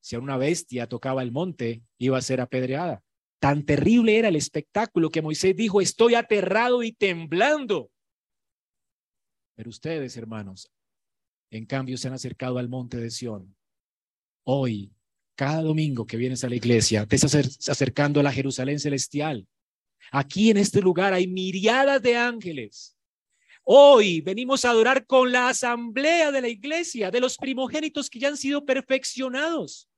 Si a una bestia tocaba el monte, iba a ser apedreada. Tan terrible era el espectáculo que Moisés dijo, estoy aterrado y temblando. Pero ustedes, hermanos, en cambio se han acercado al monte de Sión. Hoy, cada domingo que vienes a la iglesia, te estás acercando a la Jerusalén celestial. Aquí en este lugar hay miriadas de ángeles. Hoy venimos a adorar con la asamblea de la iglesia, de los primogénitos que ya han sido perfeccionados.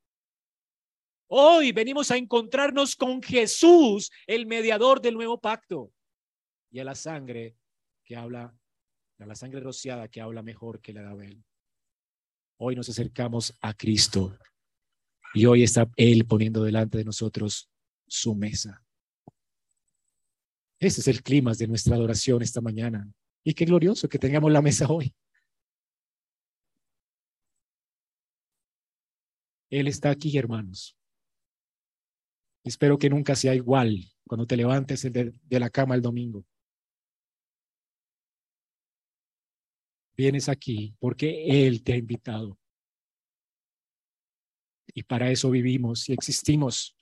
Hoy venimos a encontrarnos con Jesús, el mediador del nuevo pacto, y a la sangre que habla, a la sangre rociada que habla mejor que la de Abel. Hoy nos acercamos a Cristo y hoy está Él poniendo delante de nosotros su mesa. Ese es el clima de nuestra adoración esta mañana. Y qué glorioso que tengamos la mesa hoy. Él está aquí, hermanos. Espero que nunca sea igual cuando te levantes de, la cama el domingo. Vienes aquí porque Él te ha invitado. Y para eso vivimos y existimos,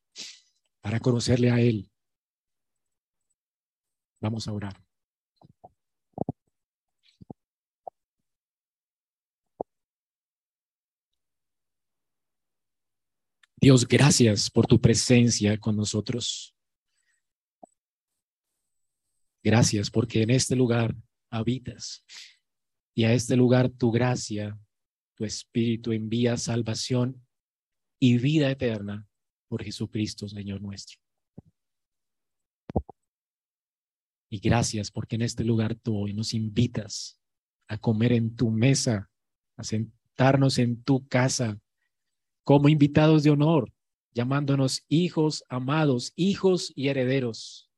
para conocerle a Él. Vamos a orar. Dios, gracias por tu presencia con nosotros. Gracias porque en este lugar habitas y a este lugar tu gracia, tu espíritu envía salvación y vida eterna por Jesucristo, Señor nuestro. Y gracias porque en este lugar tú hoy nos invitas a comer en tu mesa, a sentarnos en tu casa como invitados de honor, llamándonos hijos amados, hijos y herederos.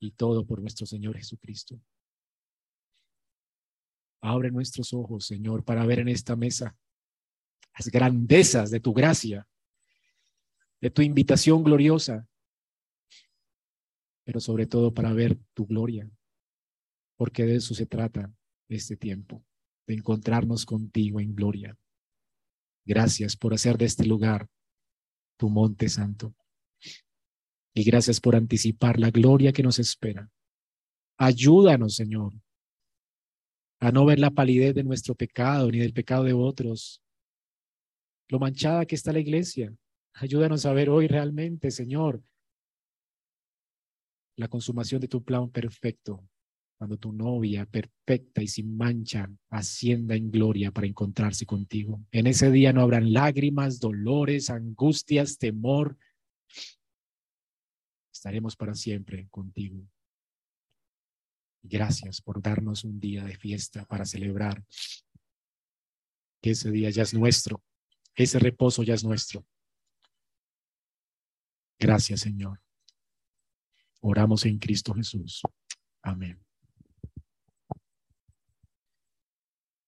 Y todo por nuestro Señor Jesucristo. Abre nuestros ojos, Señor, para ver en esta mesa las grandezas de tu gracia, de tu invitación gloriosa, pero sobre todo para ver tu gloria, porque de eso se trata este tiempo, de encontrarnos contigo en gloria. Gracias por hacer de este lugar tu monte santo. Y gracias por anticipar la gloria que nos espera. Ayúdanos, Señor, a no ver la palidez de nuestro pecado ni del pecado de otros, lo manchada que está la iglesia. Ayúdanos a ver hoy realmente, Señor, la consumación de tu plan perfecto cuando tu novia perfecta y sin mancha ascienda en gloria para encontrarse contigo. En ese día no habrán lágrimas, dolores, angustias, temor. Estaremos para siempre contigo. Gracias por darnos un día de fiesta para celebrar que ese día ya es nuestro, ese reposo ya es nuestro. Gracias, Señor. Oramos en Cristo Jesús. Amén.